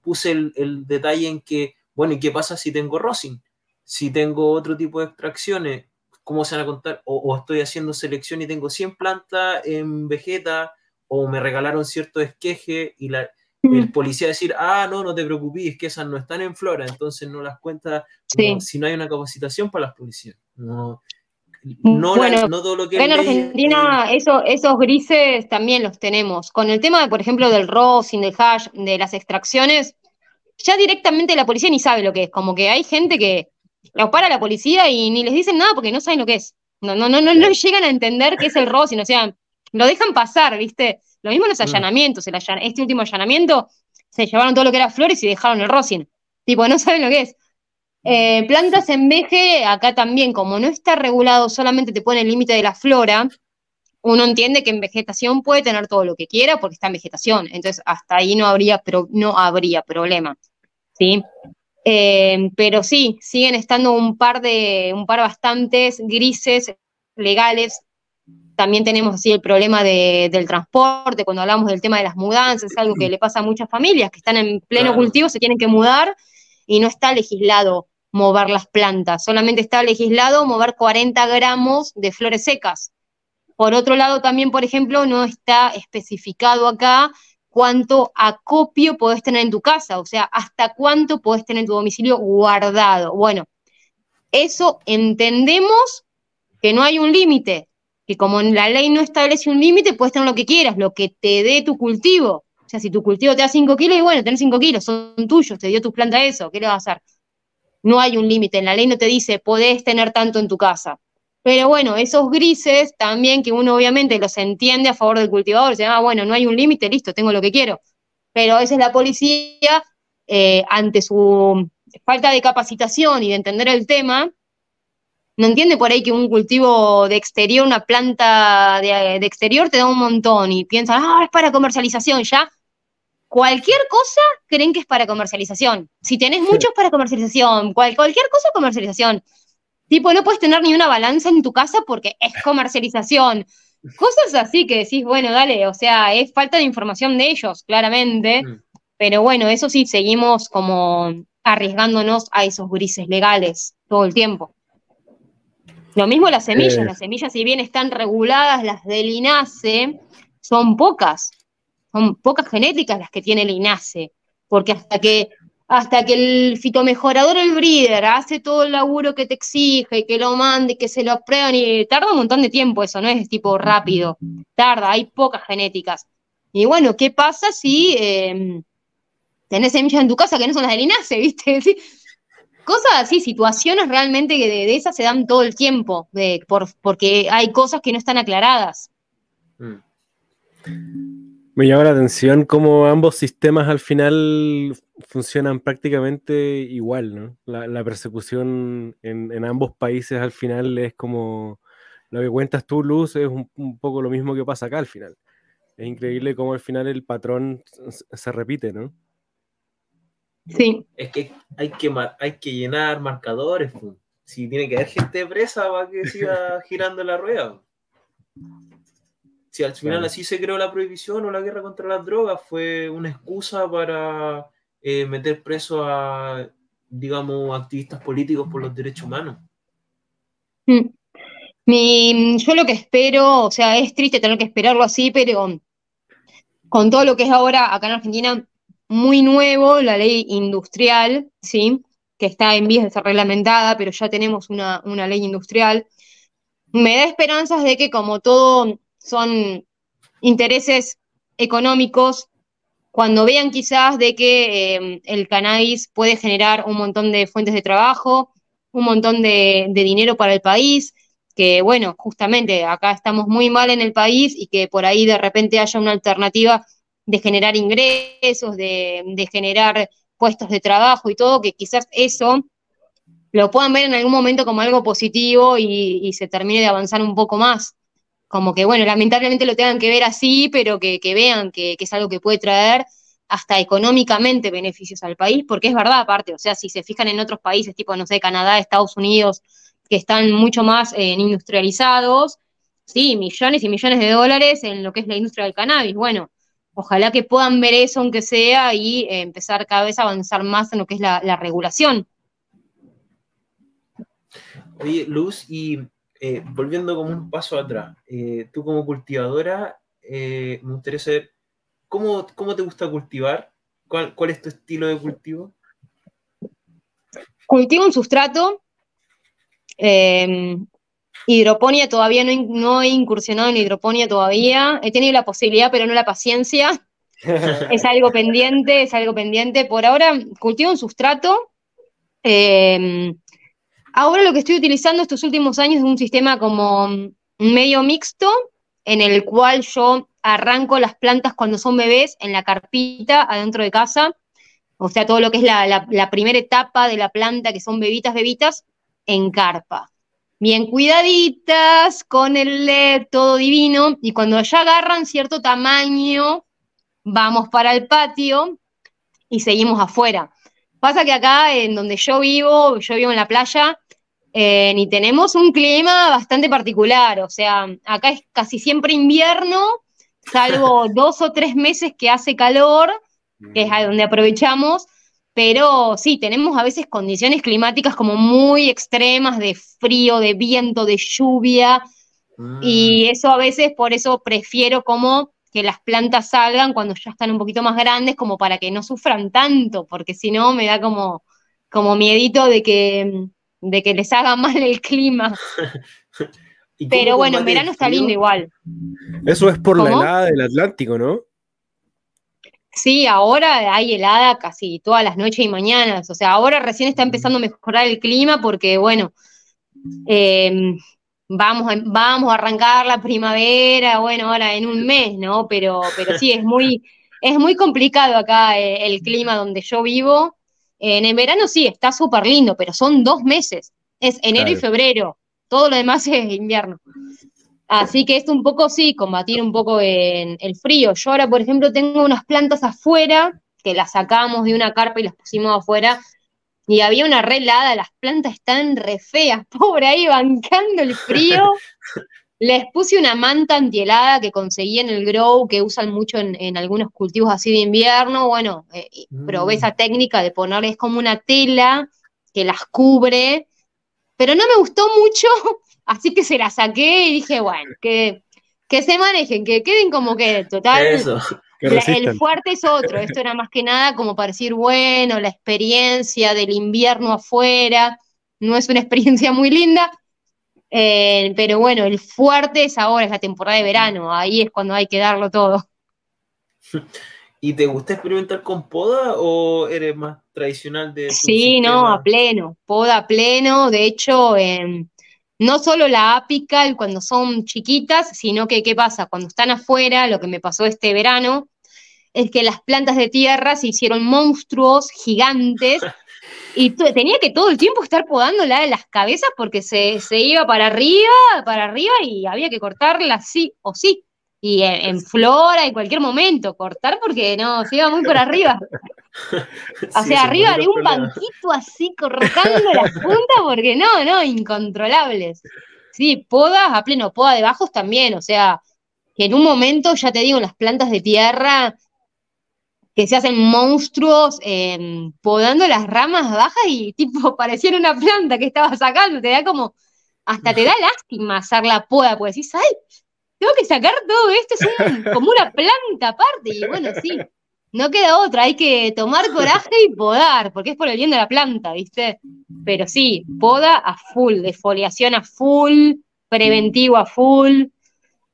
puse el, detalle en que, bueno, ¿y qué pasa si tengo rosin? Si tengo otro tipo de extracciones, ¿cómo se van a contar? O, estoy haciendo selección y tengo 100 plantas en vegeta, o me regalaron cierto esqueje y la, el policía decir, ah, no, no te preocupes, que esas no están en flora, entonces no las cuenta si no hay una capacitación para las policías. No, no, bueno, todo lo que en Argentina esos grises también los tenemos. Con el tema, por ejemplo, del rosin, del hash, de las extracciones, ya directamente la policía ni sabe lo que es. Como que hay gente que los para la policía y ni les dicen nada porque no saben lo que es. No, no, no, no, no llegan a entender qué es el rosin, o sea, lo dejan pasar, ¿viste? Lo mismo en los mm. allanamientos. este último allanamiento se llevaron todo lo que era flores y dejaron el rosin. Tipo, no saben lo que es. Eh, plantas en veje, acá también, como no está regulado, solamente te pone el límite de la flora, uno entiende que en vegetación puede tener todo lo que quiera porque está en vegetación, entonces hasta ahí no habría, no habría problema, ¿sí? Eh, pero sí, siguen estando un par de, un par bastantes grises legales. También tenemos así el problema del transporte, cuando hablamos del tema de las mudanzas, es algo que le pasa a muchas familias que están en pleno cultivo, se tienen que mudar y no está legislado mover las plantas, solamente está legislado mover 40 gramos de flores secas. Por otro lado, también, por ejemplo, no está especificado acá cuánto acopio podés tener en tu casa, o sea, hasta cuánto podés tener en tu domicilio guardado. Bueno, eso entendemos que no hay un límite. que como la ley no establece un límite, puedes tener lo que quieras, lo que te dé tu cultivo. O sea, si tu cultivo te da 5 kilos, y bueno, tenés 5 kilos, son tuyos, te dio tu planta eso, ¿qué le vas a hacer? No hay un límite, en la ley no te dice, podés tener tanto en tu casa. Pero bueno, esos grises también que uno obviamente los entiende a favor del cultivador, se llama, ah, bueno, no hay un límite, listo, tengo lo que quiero. Pero a veces la policía, eh, ante su falta de capacitación y de entender el tema, no entiende por ahí que un cultivo de exterior, una planta de, exterior te da un montón y piensan, ah, es para comercialización, ya. Cualquier cosa creen que es para comercialización. Si tenés muchos para comercialización, cualquier cosa comercialización. Tipo, no puedes tener ni una balanza en tu casa porque es comercialización. Cosas así que decís, bueno, dale, o sea, es falta de información de ellos, claramente. Mm. Pero bueno, eso sí, seguimos como arriesgándonos a esos grises legales todo el tiempo. Lo mismo las semillas, eh. las semillas si bien están reguladas, las del INASE, son pocas, son pocas genéticas las que tiene el INASE, porque hasta que hasta que el fitomejorador, el breeder, hace todo el laburo que te exige, que lo mande, que se lo aprueban, y tarda un montón de tiempo eso, no es tipo rápido, tarda, hay pocas genéticas. Y bueno, ¿qué pasa si em, tenés semillas en tu casa que no son las del INASE, viste? Cosas así, situaciones realmente que de, esas se dan todo el tiempo, por, porque hay cosas que no están aclaradas. Mm. Me llama la atención cómo ambos sistemas al final funcionan prácticamente igual, ¿no? La, persecución en, ambos países al final es como lo que cuentas tú, Luz, es un, poco lo mismo que pasa acá al final. Es increíble cómo al final el patrón se, repite, ¿no? Sí. Es que hay que, hay que llenar marcadores. Si tiene que haber gente presa para que siga girando la rueda. Si al final así se creó la prohibición o la guerra contra las drogas, fue una excusa para eh, meter preso a, digamos, activistas políticos por los derechos humanos. Mm. yo lo que espero, o sea, es triste tener que esperarlo así, pero con todo lo que es ahora acá en Argentina muy nuevo, la ley industrial, ¿sí? que está en vías de ser reglamentada, pero ya tenemos una, una ley industrial, me da esperanzas de que como todo son intereses económicos, cuando vean quizás de que em, el cannabis puede generar un montón de fuentes de trabajo, un montón de, dinero para el país, que bueno, justamente acá estamos muy mal en el país y que por ahí de repente haya una alternativa de generar ingresos, de, generar puestos de trabajo y todo, que quizás eso lo puedan ver en algún momento como algo positivo y se termine de avanzar un poco más como que, bueno, lamentablemente lo tengan que ver así, pero que, vean que, es algo que puede traer hasta económicamente beneficios al país, porque es verdad aparte, o sea, si se fijan en otros países, tipo, no sé, Canadá, Estados Unidos, que están mucho más eh, industrializados, sí, millones y millones de dólares en lo que es la industria del cannabis. Bueno, ojalá que puedan ver eso, aunque sea, y eh, empezar cada vez a avanzar más en lo que es la, la regulación. Oye, Luz, y eh, volviendo como un paso atrás, eh, tú como cultivadora, eh, me gustaría saber cómo, cómo te gusta cultivar, ¿Cuál, cuál es tu estilo de cultivo. Cultivo un sustrato, em, hidroponía todavía no, no, he incursionado en hidroponía todavía, he tenido la posibilidad pero no la paciencia, es algo pendiente, es algo pendiente, por ahora cultivo un sustrato, em, Ahora lo que estoy utilizando estos últimos años es un sistema como medio mixto, en el cual yo arranco las plantas cuando son bebés en la carpita adentro de casa, o sea, todo lo que es la, primera etapa de la planta, que son bebitas, bebitas, en carpa. Bien cuidaditas, con el LED, todo divino, y cuando ya agarran cierto tamaño, vamos para el patio y seguimos afuera. Pasa que acá, en donde yo vivo, yo vivo en la playa, eh, y tenemos un clima bastante particular, o sea, acá es casi siempre invierno, salvo dos o tres meses que hace calor, que es a donde aprovechamos, pero sí, tenemos a veces condiciones climáticas como muy extremas de frío, de viento, de lluvia, y mm. eso a veces, por eso prefiero como que las plantas salgan cuando ya están un poquito más grandes, como para que no sufran tanto, porque si no me da como, como miedito de que de que les haga mal el clima. Pero bueno, en verano está lindo igual. Eso es por la helada del Atlántico, ¿no? Sí, ahora hay helada casi todas las noches y mañanas. O sea, ahora recién está empezando a mejorar el clima porque, bueno, em, vamos, a, vamos a arrancar la primavera, bueno, ahora en un mes, ¿no? Pero, pero sí, es muy, es muy complicado acá eh, el, clima donde yo vivo. En el verano sí, está súper lindo, pero son dos meses. Es enero y febrero. Todo lo demás es invierno. Así que es un poco, sí, combatir un poco en el frío. Yo ahora, por ejemplo, tengo unas plantas afuera, que las sacamos de una carpa y las pusimos afuera, y había una re helada, las plantas están re feas, pobre ahí bancando el frío. Les puse una manta antihelada que conseguí en el grow, que usan mucho en, algunos cultivos así de invierno. Bueno, eh, probé mm. esa técnica de ponerles como una tela que las cubre, pero no me gustó mucho Así que se la saqué y dije, bueno, que, que se manejen, que queden como que total. el fuerte es otro, esto era más que nada como para decir, bueno, la experiencia del invierno afuera, no es una experiencia muy linda, eh, pero bueno, el fuerte es ahora, es la temporada de verano, ahí es cuando hay que darlo todo. ¿Y te gusta experimentar con poda o eres más tradicional de... sí, no, a pleno, poda a pleno, de hecho, eh, no solo la apical cuando son chiquitas, sino que qué pasa cuando están afuera, lo que me pasó este verano, es que las plantas de tierra se hicieron monstruos gigantes y tenía que todo el tiempo estar podándola de las cabezas porque se, se, iba para arriba, para arriba y había que cortarla sí o sí. Y en, flora, en cualquier momento, cortar porque no, se iba muy por arriba. O sea, arriba de un banquito así cortando las puntas, porque no, no, incontrolables. Sí, podas a pleno, poda de bajos también, o sea, que en un momento, ya te digo, las plantas de tierra que se hacen monstruos em, podando las ramas bajas y tipo parecía una planta que estaba sacando, te da como, hasta te da lástima hacer la poda, porque decís, ay, tengo que sacar todo esto, es como una planta aparte, y bueno, sí, no queda otra, hay que tomar coraje y podar, porque es por el bien de la planta, ¿viste? Pero sí, poda a full, defoliación a full, preventivo a full,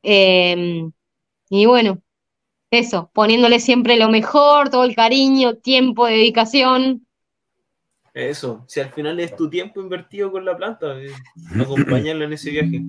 em, y bueno, eso, poniéndole siempre lo mejor, todo el cariño, tiempo, dedicación. Eso, si al final es tu tiempo invertido con la planta, eh, acompañarla en ese viaje.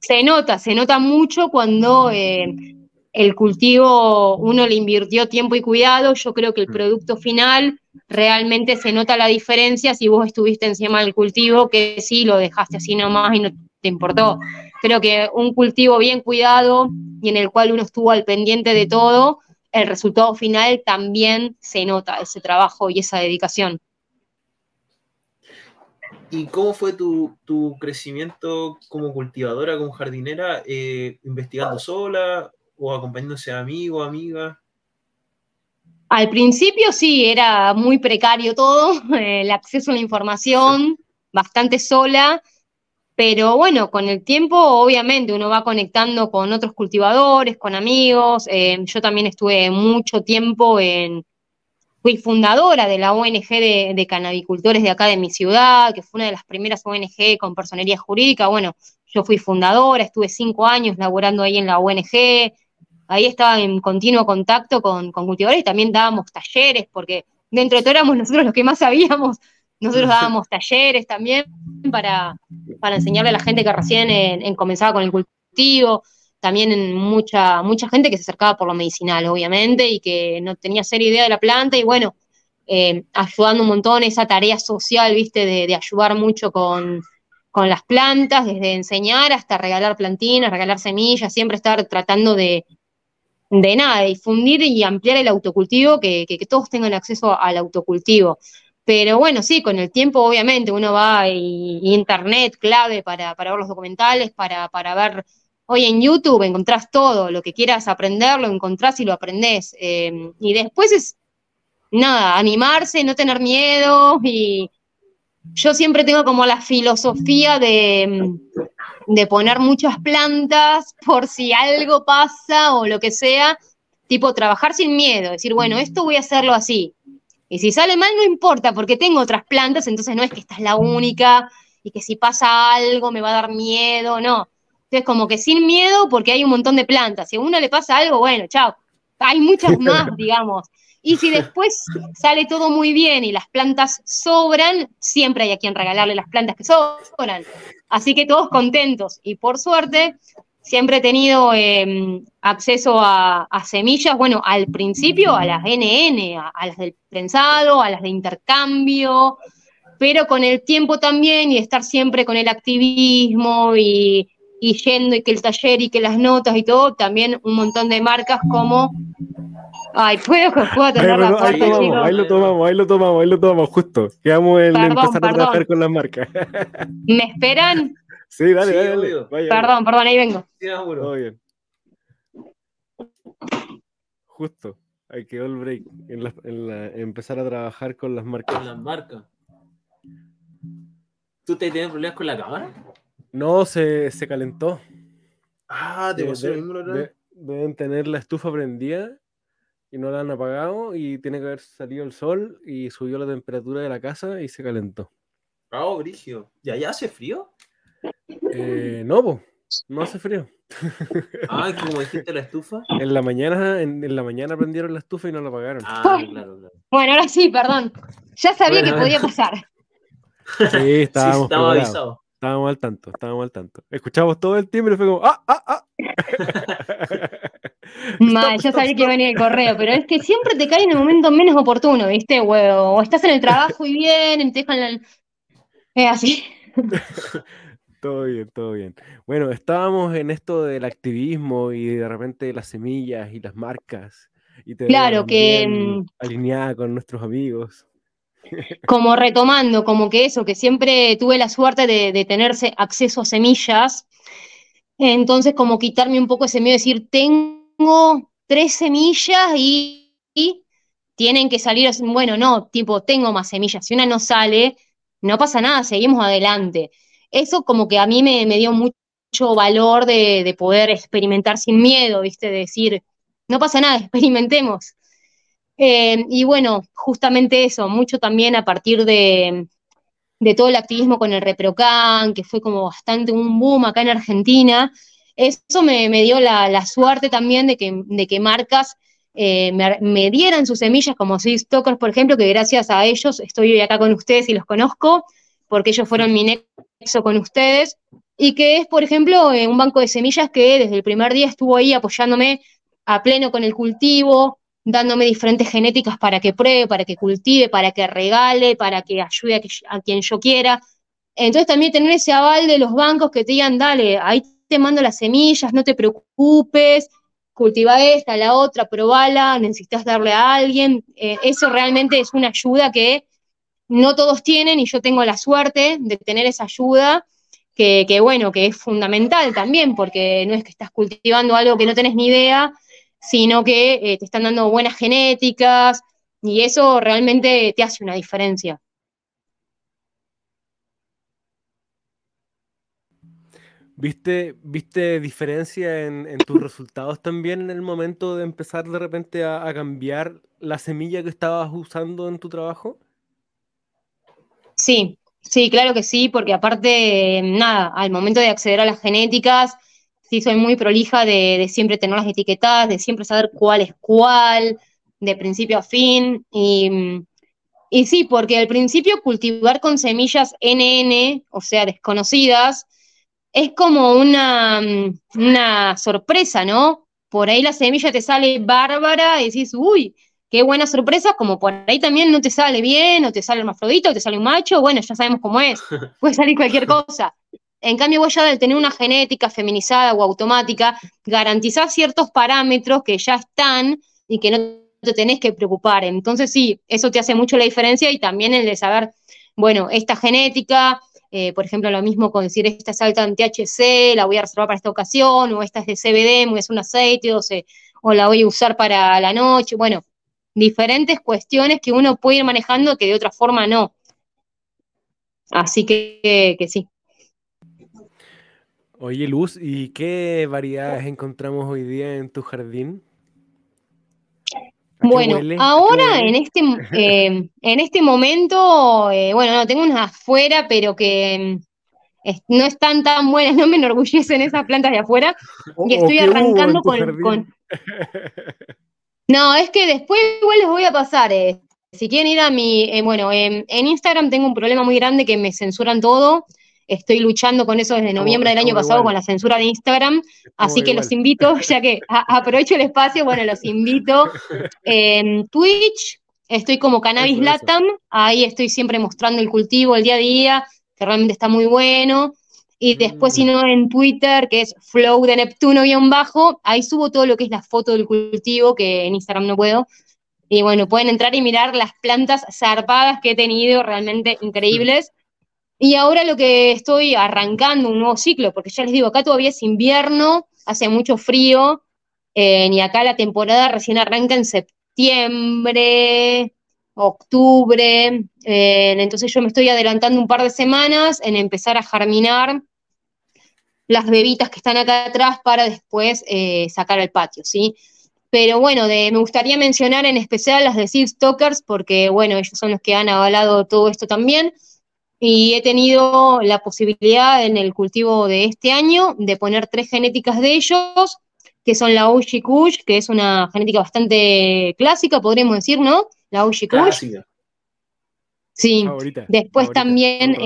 Se nota, se nota mucho cuando eh, el cultivo uno le invirtió tiempo y cuidado. Yo creo que el mm. producto final realmente se nota la diferencia si vos estuviste encima del cultivo, que sí lo dejaste así nomás y no te importó. Creo que un cultivo bien cuidado y en el cual uno estuvo al pendiente de todo, el resultado final también se nota ese trabajo y esa dedicación. ¿Y cómo fue tu, crecimiento como cultivadora, como jardinera, eh, investigando sola o acompañándose a amigos, amigas? Al principio sí, era muy precario todo, el acceso a la información, bastante sola, pero bueno, con el tiempo obviamente uno va conectando con otros cultivadores, con amigos, eh, yo también estuve mucho tiempo en, fui fundadora de la ONG de, canabicultores de acá de mi ciudad, que fue una de las primeras ONG con personería jurídica. Bueno, yo fui fundadora, estuve cinco años laborando ahí en la ONG, ahí estaba en continuo contacto con, cultivadores y también dábamos talleres, porque dentro de todo éramos nosotros los que más sabíamos, nosotros dábamos talleres también para, para enseñarle a la gente que recién comenzaba con el cultivo también mucha, mucha gente que se acercaba por lo medicinal, obviamente, y que no tenía cero idea de la planta, y bueno, eh, ayudando un montón esa tarea social, viste, de, ayudar mucho con, las plantas, desde enseñar hasta regalar plantinas, regalar semillas, siempre estar tratando de, de nada, de difundir y ampliar el autocultivo, que, que, todos tengan acceso al autocultivo. Pero bueno, sí, con el tiempo obviamente uno va y, internet clave para, para, ver los documentales, para, para ver Hoy en YouTube encontrás todo, lo que quieras aprender, lo encontrás y lo aprendés. Em, y después es, nada, animarse, no tener miedo. Y yo siempre tengo como la filosofía de, em, de poner muchas plantas por si algo pasa o lo que sea. Tipo, trabajar sin miedo, decir, bueno, esto voy a hacerlo así. Y si sale mal, no importa, porque tengo otras plantas, entonces no es que esta es la única y que si pasa algo me va a dar miedo, no Entonces, como que sin miedo, porque hay un montón de plantas. Si a uno le pasa algo, bueno, chao. Hay muchas más, digamos. Y si después sale todo muy bien y las plantas sobran, siempre hay a quien regalarle las plantas que sobran. Así que todos contentos. Y por suerte, siempre he tenido em, acceso a, semillas, bueno, al principio a las NN, a, las del prensado, a las de intercambio, pero con el tiempo también y estar siempre con el activismo y, y yendo y que el taller y que las notas y todo, también un montón de marcas como... Ay, puedo, puedo tener la ahí, tomamos, ahí lo tomamos, ahí lo tomamos, ahí lo tomamos, justo. Quedamos en empezar a trabajar con las marcas. ¿Me esperan? Sí, dale, dale. dale. perdón, perdón, ahí vengo. Todo bien. Justo. Hay que el break en, la, en la, empezar a trabajar con las marcas. Con las marcas. ¿Tú te tienes problemas con la cámara? No, se, se calentó. Ah, te pasó de, Deben tener la estufa prendida y no la han apagado y tiene que haber salido el sol y subió la temperatura de la casa y se calentó. Ah, oh, Brigio. ¿Y allá hace frío? Eh, no, no hace frío. Ah, como dijiste la estufa. En la mañana, en, la mañana prendieron la estufa y no la apagaron. Ah, claro, claro. Bueno, ahora sí, perdón. Ya sabía que podía pasar. Sí, estábamos. estaba avisado. Estábamos al tanto, estábamos al tanto. Escuchamos todo el tiempo y fue como, ¡ah, ah, ah! Mal, ya sabía que venía el correo, pero es que siempre te cae en el momento menos oportuno, ¿viste? O, estás en el trabajo y bien, y te dejan la... Es así. Todo bien, todo bien. Bueno, estábamos en esto del activismo y de repente las semillas y las marcas. Y te claro que... Mm, alineada con nuestros amigos como retomando, como que eso, que siempre tuve la suerte de, tener acceso a semillas, entonces como quitarme un poco ese miedo de decir, tengo tres semillas y, tienen que salir, bueno, no, tipo, tengo más semillas, si una no sale, no pasa nada, seguimos adelante. Eso como que a mí me, dio mucho valor de, de, poder experimentar sin miedo, ¿viste? De decir, no pasa nada, experimentemos. Eh, y bueno, justamente eso, mucho también a partir de, todo el activismo con el Reprocan, que fue como bastante un boom acá en Argentina, eso me, dio la, suerte también de que, de que marcas eh, me, dieran sus semillas, como Six Talkers, por ejemplo, que gracias a ellos estoy hoy acá con ustedes y los conozco, porque ellos fueron mi nexo con ustedes, y que es, por ejemplo, eh, un banco de semillas que desde el primer día estuvo ahí apoyándome a pleno con el cultivo, dándome diferentes genéticas para que pruebe, para que cultive, para que regale, para que ayude a, quien yo quiera. Entonces también tener ese aval de los bancos que te digan, dale, ahí te mando las semillas, no te preocupes, cultiva esta, la otra, probala, necesitas darle a alguien. Eh, eso realmente es una ayuda que no todos tienen y yo tengo la suerte de tener esa ayuda. Que, bueno, que es fundamental también, porque no es que estás cultivando algo que no tenés ni idea, sino que eh, te están dando buenas genéticas y eso realmente te hace una diferencia. ¿Viste, ¿Viste diferencia en, tus resultados también en el momento de empezar de repente a, cambiar la semilla que estabas usando en tu trabajo? Sí, sí, claro que sí, porque aparte, nada, al momento de acceder a las genéticas, sí soy muy prolija de, siempre tener las etiquetadas, de siempre saber cuál es cuál, de principio a fin. Y, y sí, porque al principio cultivar con semillas NN, o sea, desconocidas, es como una, una sorpresa, ¿no? Por ahí la semilla te sale bárbara y decís, uy, qué buena sorpresa, como por ahí también no te sale bien, o te sale hermafrodita, o te sale un macho, bueno, ya sabemos cómo es, puede salir cualquier cosa. En cambio, vos ya al tener una genética feminizada o automática, garantizás ciertos parámetros que ya están y que no te tenés que preocupar. Entonces, sí, eso te hace mucho la diferencia y también el de saber, bueno, esta genética, eh, por ejemplo, lo mismo con decir esta es alta en THC, la voy a reservar para esta ocasión, o esta es de CBD, es un aceite, o, o la voy a usar para la noche. Bueno, diferentes cuestiones que uno puede ir manejando que de otra forma no. Así que, que sí. Oye, Luz, ¿y qué variedades encontramos hoy día en tu jardín? Bueno, ahora en este, eh, en este momento, eh, bueno, no, tengo unas afuera, pero que no están tan buenas, no me enorgullecen esas plantas de afuera. y estoy arrancando con, No, es que después igual les voy a pasar. Eh. Si quieren ir a mi, eh, bueno, en Instagram tengo un problema muy grande que me censuran todo. Estoy luchando con eso desde noviembre del año pasado con la censura de Instagram, así que los invito, ya que aprovecho el espacio, bueno, los invito. En Twitch estoy como Cannabis Latam, ahí estoy siempre mostrando el cultivo el día a día, que realmente está muy bueno. Y después, si mm. no, en Twitter, que es Flow de Neptuno-bajo, ahí subo todo lo que es la foto del cultivo, que en Instagram no puedo. Y bueno, pueden entrar y mirar las plantas zarpadas que he tenido, realmente increíbles. Y ahora lo que estoy arrancando un nuevo ciclo, porque ya les digo, acá todavía es invierno, hace mucho frío, eh, y acá la temporada recién arranca en septiembre, octubre, eh, entonces yo me estoy adelantando un par de semanas en empezar a germinar las bebitas que están acá atrás para después eh, sacar al patio, ¿sí? Pero bueno, me gustaría mencionar en especial las de Seed Stalkers, porque bueno, ellos son los que han avalado todo esto también y he tenido la posibilidad en el cultivo de este año de poner tres genéticas de ellos, que son la Ushi Kush, que es una genética bastante clásica, podríamos decir, ¿no? La Ushi Kush. Sí, después también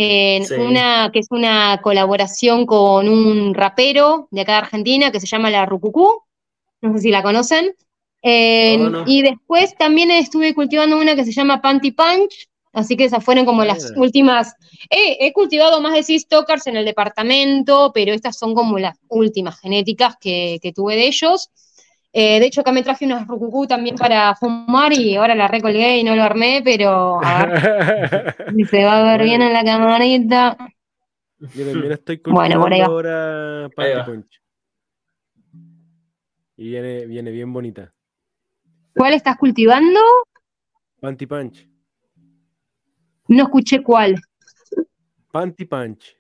una que es una colaboración con un rapero de acá de Argentina que se llama La Rucucú, no sé si la conocen. Y después también estuve cultivando una que se llama Panty Punch, Así que esas fueron como las últimas. he cultivado más de seis Stokers en el departamento, pero estas son como las últimas genéticas que, tuve de ellos. Eh, de hecho, acá me traje unas rucucú también para fumar y ahora la recolgué y no lo armé, pero a ver se va a ver bien en la camarita. Yo estoy cultivando bueno, ahora Panty Punch. Y viene, viene bien bonita. ¿Cuál estás cultivando? Panty Punch. No escuché cuál. Panty Punch.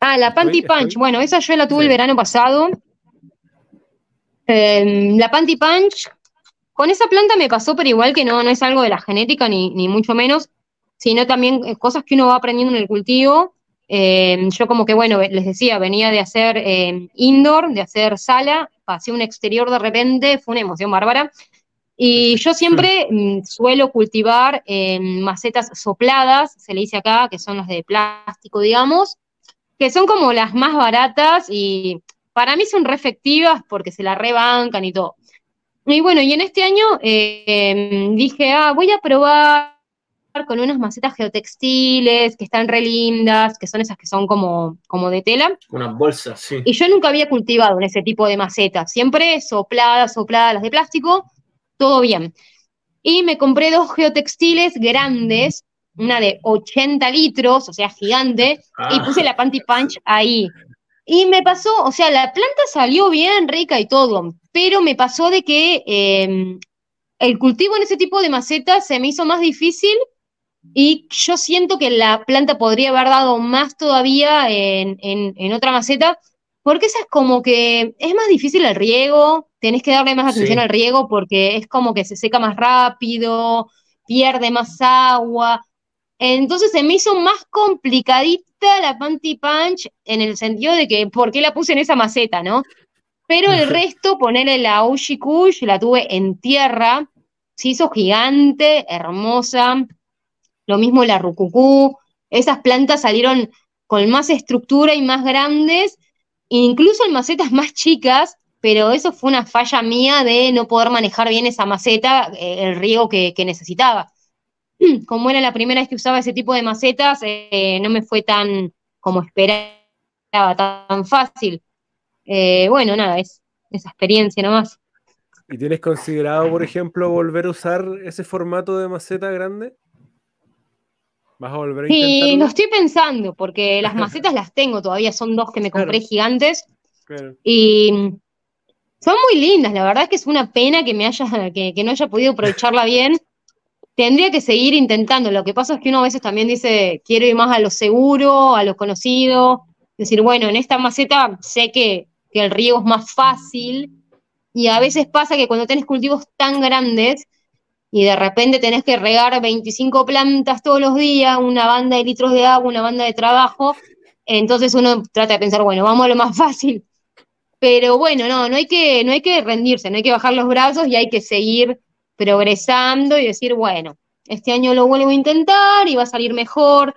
Ah, la Panty Punch. Bueno, esa yo la tuve el verano pasado. Em, la Panty Punch, con esa planta me pasó, pero igual que no, no es algo de la genética, ni, ni mucho menos, sino también eh, cosas que uno va aprendiendo en el cultivo. Em, yo como que, bueno, les decía, venía de hacer em, indoor, de hacer sala, pasé un exterior de repente, fue una emoción bárbara. Y yo siempre mm, suelo cultivar en macetas sopladas, se le dice acá, que son las de plástico, digamos, que son como las más baratas y para mí son re efectivas porque se la rebancan y todo. Y bueno, y en este año em, dije, ah, voy a probar con unas macetas geotextiles que están re lindas, que son esas que son como, como de tela. Unas bolsas, sí. Y yo nunca había cultivado en ese tipo de macetas, siempre sopladas, sopladas, las de plástico todo bien. Y me compré dos geotextiles grandes, una de 80 litros, o sea, gigante, y ah. puse la Panty Punch ahí. Y me pasó, o sea, la planta salió bien rica y todo, pero me pasó de que em, el cultivo en ese tipo de macetas se me hizo más difícil y yo siento que la planta podría haber dado más todavía en, en otra maceta, porque esa es como que es más difícil el riego, tenés que darle más atención al riego porque es como que se seca más rápido, pierde más agua. Entonces se me hizo más complicadita la Panty Punch en el sentido de que, ¿por qué la puse en esa maceta, no? Pero el resto, ponerle la Ushi Kush, la tuve en tierra, se hizo gigante, hermosa. Lo mismo la Rucucú. Esas plantas salieron con más estructura y más grandes incluso en macetas más chicas, pero eso fue una falla mía de no poder manejar bien esa maceta, eh, el riego que, necesitaba. Como era la primera vez que usaba ese tipo de macetas, eh, no me fue tan como esperaba, tan fácil. Eh, bueno, nada, es esa experiencia nomás. ¿Y tienes considerado, por ejemplo, volver a usar ese formato de maceta grande? ¿Vas a volver a Sí, lo estoy pensando, porque las macetas las tengo todavía, son dos que me compré gigantes. Y son muy lindas, la verdad es que es una pena que me haya, que, no haya podido aprovecharla bien. Tendría que seguir intentando. Lo que pasa es que uno a veces también dice, quiero ir más a lo seguro, a lo conocido. Decir, bueno, en esta maceta sé que, que el riego es más fácil. Y a veces pasa que cuando tenés cultivos tan grandes, y de repente tenés que regar 25 plantas todos los días, una banda de litros de agua, una banda de trabajo, entonces uno trata de pensar, bueno, vamos a lo más fácil. Pero bueno, no, no hay que, no hay que rendirse, no hay que bajar los brazos y hay que seguir progresando y decir, bueno, este año lo vuelvo a intentar y va a salir mejor.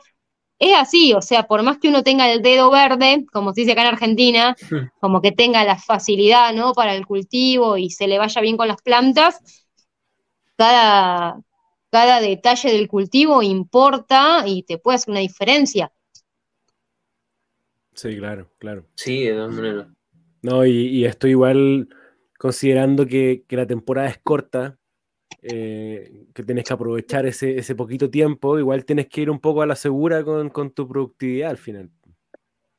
Es así, o sea, por más que uno tenga el dedo verde, como se dice acá en Argentina, como que tenga la facilidad, ¿no? Para el cultivo y se le vaya bien con las plantas, cada, cada detalle del cultivo importa y te puede hacer una diferencia. Sí, claro, claro. Sí, de todas maneras. No, y, estoy igual considerando que, la temporada es corta, eh, que tienes que aprovechar ese, poquito tiempo, igual tienes que ir un poco a la segura con, tu productividad al final.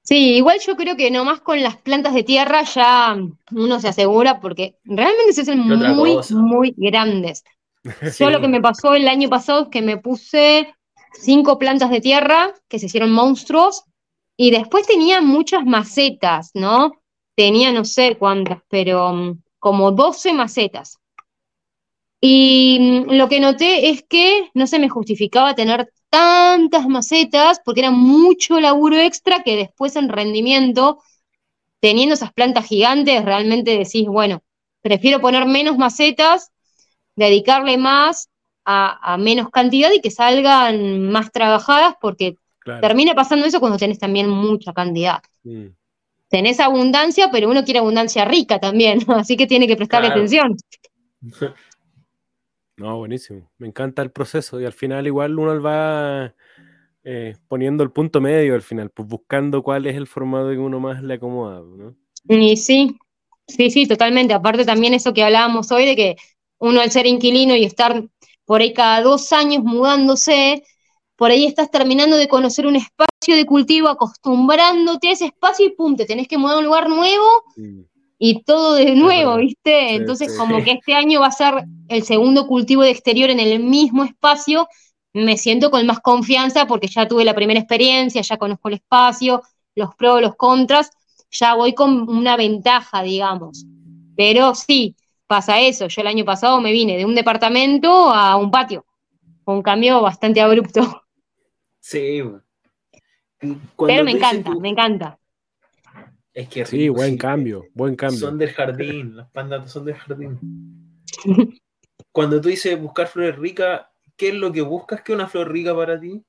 Sí, igual yo creo que nomás con las plantas de tierra ya uno se asegura porque realmente se hacen muy, muy grandes. Yo lo que me pasó el año pasado es que me puse cinco plantas de tierra que se hicieron monstruos y después tenía muchas macetas, ¿no? Tenía no sé cuántas, pero mm, como 12 macetas. Y mm, lo que noté es que no se me justificaba tener tantas macetas porque era mucho laburo extra que después en rendimiento, teniendo esas plantas gigantes, realmente decís, bueno, prefiero poner menos macetas, dedicarle más a, menos cantidad y que salgan más trabajadas porque Termina pasando eso cuando tenés también mucha cantidad. Mm. Tenés abundancia, pero uno quiere abundancia rica también, así que tiene que prestarle atención. No, buenísimo. Me encanta el proceso y al final igual uno va eh, poniendo el punto medio al final, pues buscando cuál es el formato que uno más le acomoda, ¿no? Y sí, sí, sí, totalmente. Aparte también eso que hablábamos hoy de que uno al ser inquilino y estar por ahí cada dos años mudándose, por ahí estás terminando de conocer un espacio de cultivo, acostumbrándote a ese espacio y pum, te tenés que mudar a un lugar nuevo y todo de nuevo, ¿viste? Entonces, como que este año va a ser el segundo cultivo de exterior en el mismo espacio, me siento con más confianza porque ya tuve la primera experiencia, ya conozco el espacio, los pros, los contras, ya voy con una ventaja, digamos. Pero sí, pasa eso. Yo el año pasado me vine de un departamento a un patio, un cambio bastante abrupto. Sí, Pero me encanta, me encanta. Es que sí, buen cambio, buen cambio. Son del jardín, las pandas son del jardín. Cuando tú dices buscar flores ricas, ¿qué es lo que buscas que una flor rica para ti?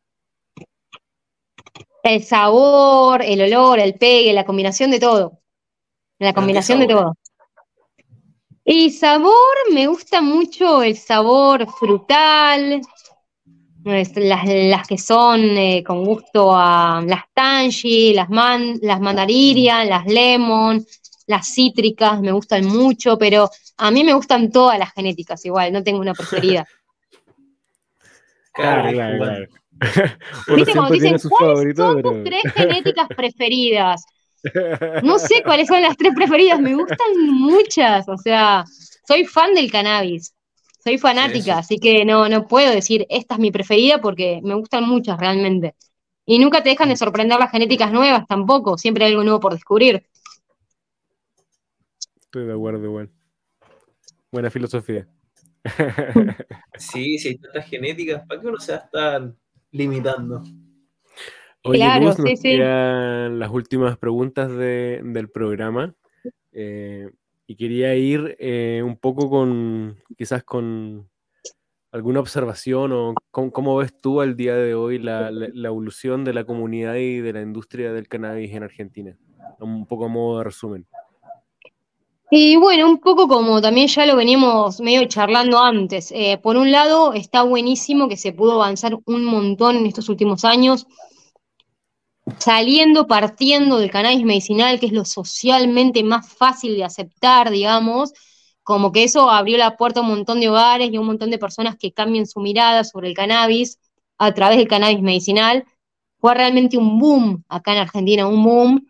El sabor, el olor, el pegue, la combinación de todo. La combinación de todo. Y sabor, me gusta mucho el sabor frutal, las, las que son eh, con gusto a las tangy, las, man, las mandariria, las lemon, las cítricas, me gustan mucho, pero a mí me gustan todas las genéticas igual, no tengo una preferida. Claro, claro, claro. ¿Viste cuando dicen cuáles son tus tres genéticas preferidas? No sé cuáles son las tres preferidas, me gustan muchas, o sea, soy fan del cannabis. Soy fanática, así que no, no puedo decir esta es mi preferida porque me gustan muchas realmente. Y nunca te dejan de sorprender las genéticas nuevas tampoco, siempre hay algo nuevo por descubrir. Estoy de acuerdo, igual. Buena filosofía. sí, si hay tantas genéticas, ¿para qué uno se va a estar limitando? Oye, claro, sí, sí. las últimas preguntas del programa. Eh, y quería ir eh, un poco con, quizás con alguna observación o cómo, ves tú al día de hoy la, evolución de la comunidad y de la industria del cannabis en Argentina. Un poco a modo de resumen. Y bueno, un poco como también ya lo veníamos medio charlando antes. Eh, por un lado, está buenísimo que se pudo avanzar un montón en estos últimos años saliendo, partiendo del cannabis medicinal, que es lo socialmente más fácil de aceptar, digamos, como que eso abrió la puerta a un montón de hogares y a un montón de personas que cambien su mirada sobre el cannabis a través del cannabis medicinal. Fue realmente un boom acá en Argentina, un boom.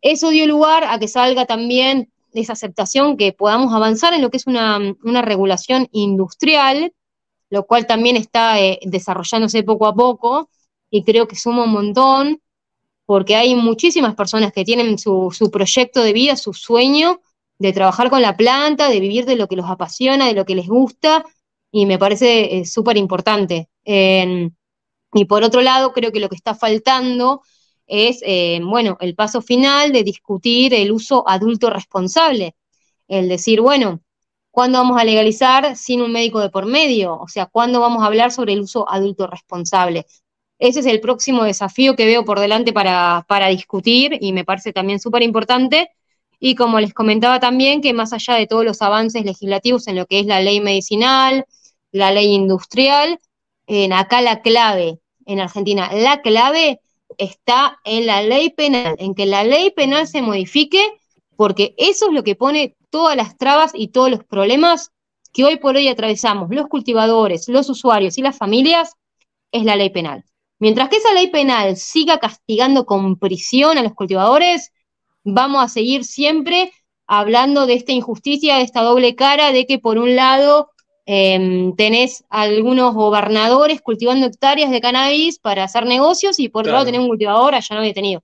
Eso dio lugar a que salga también esa aceptación, que podamos avanzar en lo que es una, regulación industrial, lo cual también está eh, desarrollándose poco a poco y creo que suma un montón porque hay muchísimas personas que tienen su, proyecto de vida, su sueño de trabajar con la planta, de vivir de lo que los apasiona, de lo que les gusta, y me parece súper importante. y por otro lado, creo que lo que está faltando es, eh, bueno, el paso final de discutir el uso adulto responsable. El decir, bueno, ¿cuándo vamos a legalizar sin un médico de por medio? O sea, ¿cuándo vamos a hablar sobre el uso adulto responsable? Ese es el próximo desafío que veo por delante para, discutir y me parece también súper importante. Y como les comentaba también, que más allá de todos los avances legislativos en lo que es la ley medicinal, la ley industrial, en acá la clave en Argentina, la clave está en la ley penal, en que la ley penal se modifique, porque eso es lo que pone todas las trabas y todos los problemas que hoy por hoy atravesamos los cultivadores, los usuarios y las familias, es la ley penal. Mientras que esa ley penal siga castigando con prisión a los cultivadores, vamos a seguir siempre hablando de esta injusticia, de esta doble cara, de que por un lado Em, tenés algunos gobernadores cultivando hectáreas de cannabis para hacer negocios y por otro lado tenés un cultivador allá no había tenido.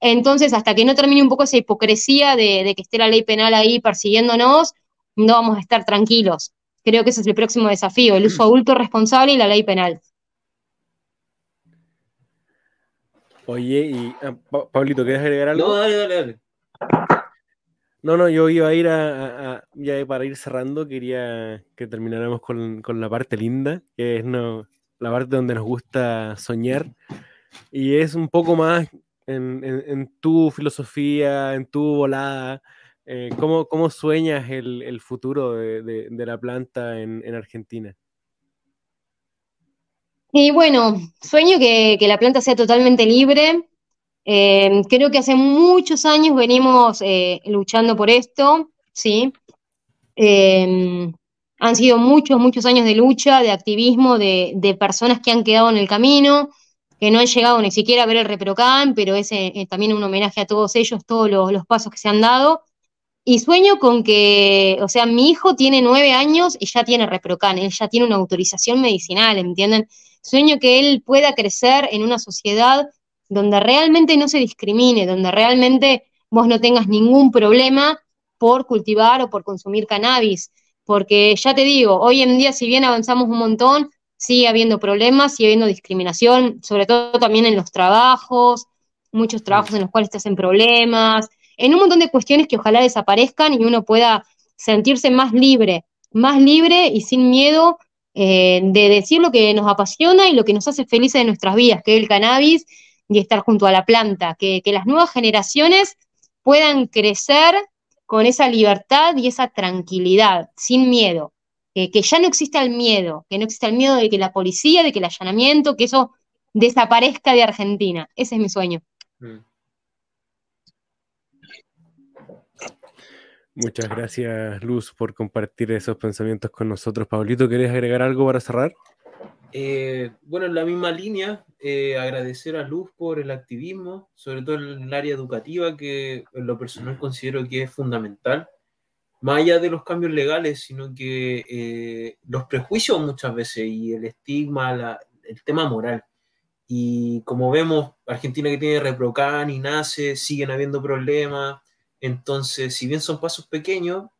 Entonces, hasta que no termine un poco esa hipocresía de, que esté la ley penal ahí persiguiéndonos, no vamos a estar tranquilos. Creo que ese es el próximo desafío, el uso adulto responsable y la ley penal. Oye, y ah, Pablito, ¿quieres agregar algo? No, dale, dale, dale. No, no, yo iba a ir a, ya para ir cerrando, quería que termináramos con, la parte linda, que es no, la parte donde nos gusta soñar, y es un poco más en, tu filosofía, en tu volada, eh, ¿cómo, sueñas el, futuro de, la planta en, Argentina? Y bueno, sueño que, que la planta sea totalmente libre, eh, creo que hace muchos años venimos eh, luchando por esto, ¿sí? Eh, han sido muchos, muchos años de lucha, de activismo, de, personas que han quedado en el camino, que no han llegado ni siquiera a ver el Reprocan, pero es también un homenaje a todos ellos, todos los, pasos que se han dado. Y sueño con que, o sea, mi hijo tiene nueve años y ya tiene Reprocan, él ya tiene una autorización medicinal, ¿entienden? Sueño que él pueda crecer en una sociedad donde realmente no se discrimine, donde realmente vos no tengas ningún problema por cultivar o por consumir cannabis. Porque ya te digo, hoy en día, si bien avanzamos un montón, sigue habiendo problemas, sigue habiendo discriminación, sobre todo también en los trabajos, muchos trabajos en los cuales te hacen problemas, en un montón de cuestiones que ojalá desaparezcan y uno pueda sentirse más libre, más libre y sin miedo eh, de decir lo que nos apasiona y lo que nos hace felices de nuestras vidas, que es el cannabis y estar junto a la planta, que, las nuevas generaciones puedan crecer con esa libertad y esa tranquilidad, sin miedo, que ya no exista el miedo, que no exista el miedo de que la policía, de que el allanamiento, que eso desaparezca de Argentina. Ese es mi sueño. Mm. Muchas gracias, Luz, por compartir esos pensamientos con nosotros. Pablito, ¿querés agregar algo para cerrar? Eh, bueno, en la misma línea, eh, agradecer a Luz por el activismo, sobre todo en el área educativa, que en lo personal considero que es fundamental, más allá de los cambios legales, sino que eh, los prejuicios muchas veces y el estigma, el tema moral. Y como vemos, Argentina que tiene Reprocan y nace, siguen habiendo problemas. Entonces, si bien son pasos pequeños,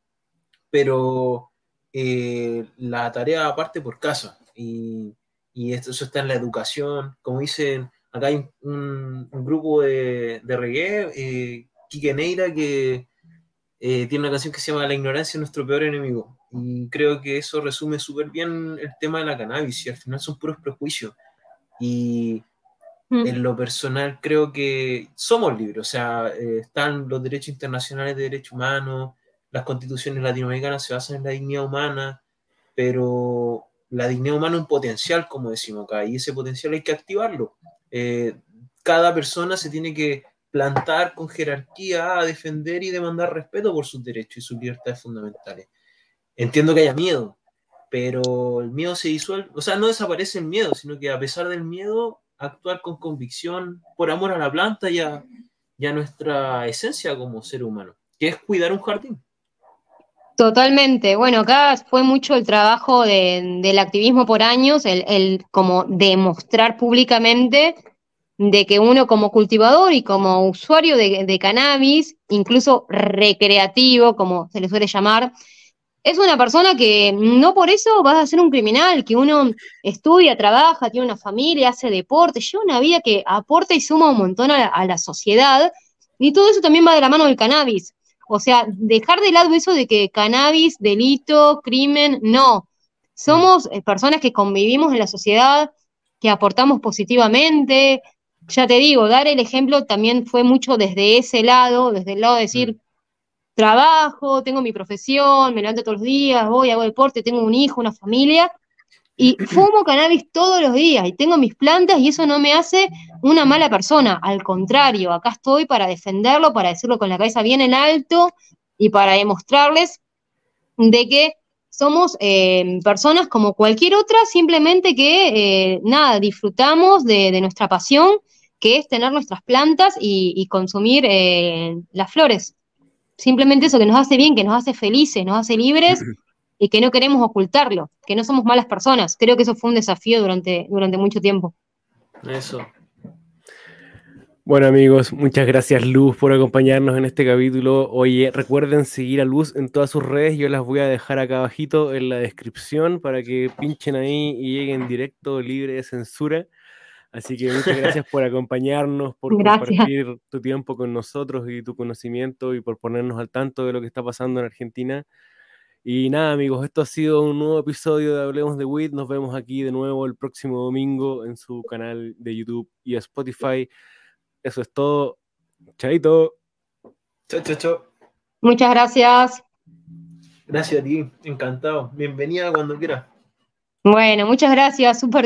pero la tarea aparte por casa. Y, y esto, eso está en la educación. Como dicen, acá hay un, grupo de, de reggae, eh, Neira, que eh, tiene una canción que se llama La ignorancia es nuestro peor enemigo. Y creo que eso resume súper bien el tema de la cannabis, y al final son puros prejuicios. Y mm. en lo personal creo que somos libres, o sea, eh, están los derechos internacionales de derechos humanos, las constituciones latinoamericanas se basan en la dignidad humana, pero la dignidad humana es un potencial, como decimos acá, y ese potencial hay que activarlo. Eh, cada persona se tiene que plantar con jerarquía a defender y demandar respeto por sus derechos y sus libertades fundamentales. Entiendo que haya miedo, pero el miedo se disuelve, o sea, no desaparece el miedo, sino que a pesar del miedo, actuar con convicción por amor a la planta y a, nuestra esencia como ser humano, que es cuidar un jardín. Totalmente. Bueno, acá fue mucho el trabajo del activismo por años, el, como demostrar públicamente de que uno como cultivador y como usuario de, cannabis, incluso recreativo, como se le suele llamar, es una persona que no por eso vas a ser un criminal, que uno estudia, trabaja, tiene una familia, hace deporte, lleva una vida que aporta y suma un montón a la, sociedad. Y todo eso también va de la mano del cannabis. O sea, dejar de lado eso de que cannabis, delito, crimen, no. Somos eh, personas que convivimos en la sociedad, que aportamos positivamente. Ya te digo, dar el ejemplo también fue mucho desde ese lado, desde el lado de decir, trabajo, tengo mi profesión, me levanto todos los días, voy, hago deporte, tengo un hijo, una familia, y fumo cannabis todos los días y tengo mis plantas y eso no me hace una mala persona, al contrario, acá estoy para defenderlo, para decirlo con la cabeza bien en alto y para demostrarles de que somos eh, personas como cualquier otra, simplemente que, eh, nada, disfrutamos de, nuestra pasión, que es tener nuestras plantas y, consumir eh, las flores simplemente eso que nos hace bien, que nos hace felices, nos hace libres y que no queremos ocultarlo, que no somos malas personas. Creo que eso fue un desafío durante, durante mucho tiempo. Eso. Bueno amigos, muchas gracias Luz por acompañarnos en este capítulo. Oye, recuerden seguir a Luz en todas sus redes, yo las voy a dejar acá abajito en la descripción para que pinchen ahí y lleguen directo, libre de censura. Así que muchas gracias por acompañarnos, por compartir tu tiempo con nosotros y tu conocimiento y por ponernos al tanto de lo que está pasando en Argentina. Y nada, amigos, esto ha sido un nuevo episodio de Hablemos de WIT. Nos vemos aquí de nuevo el próximo domingo en su canal de YouTube y Spotify. Eso es todo. Chaito. Chao, chao, chao. Muchas gracias. Gracias a ti, encantado. Bienvenida cuando quieras. Bueno, muchas gracias, súper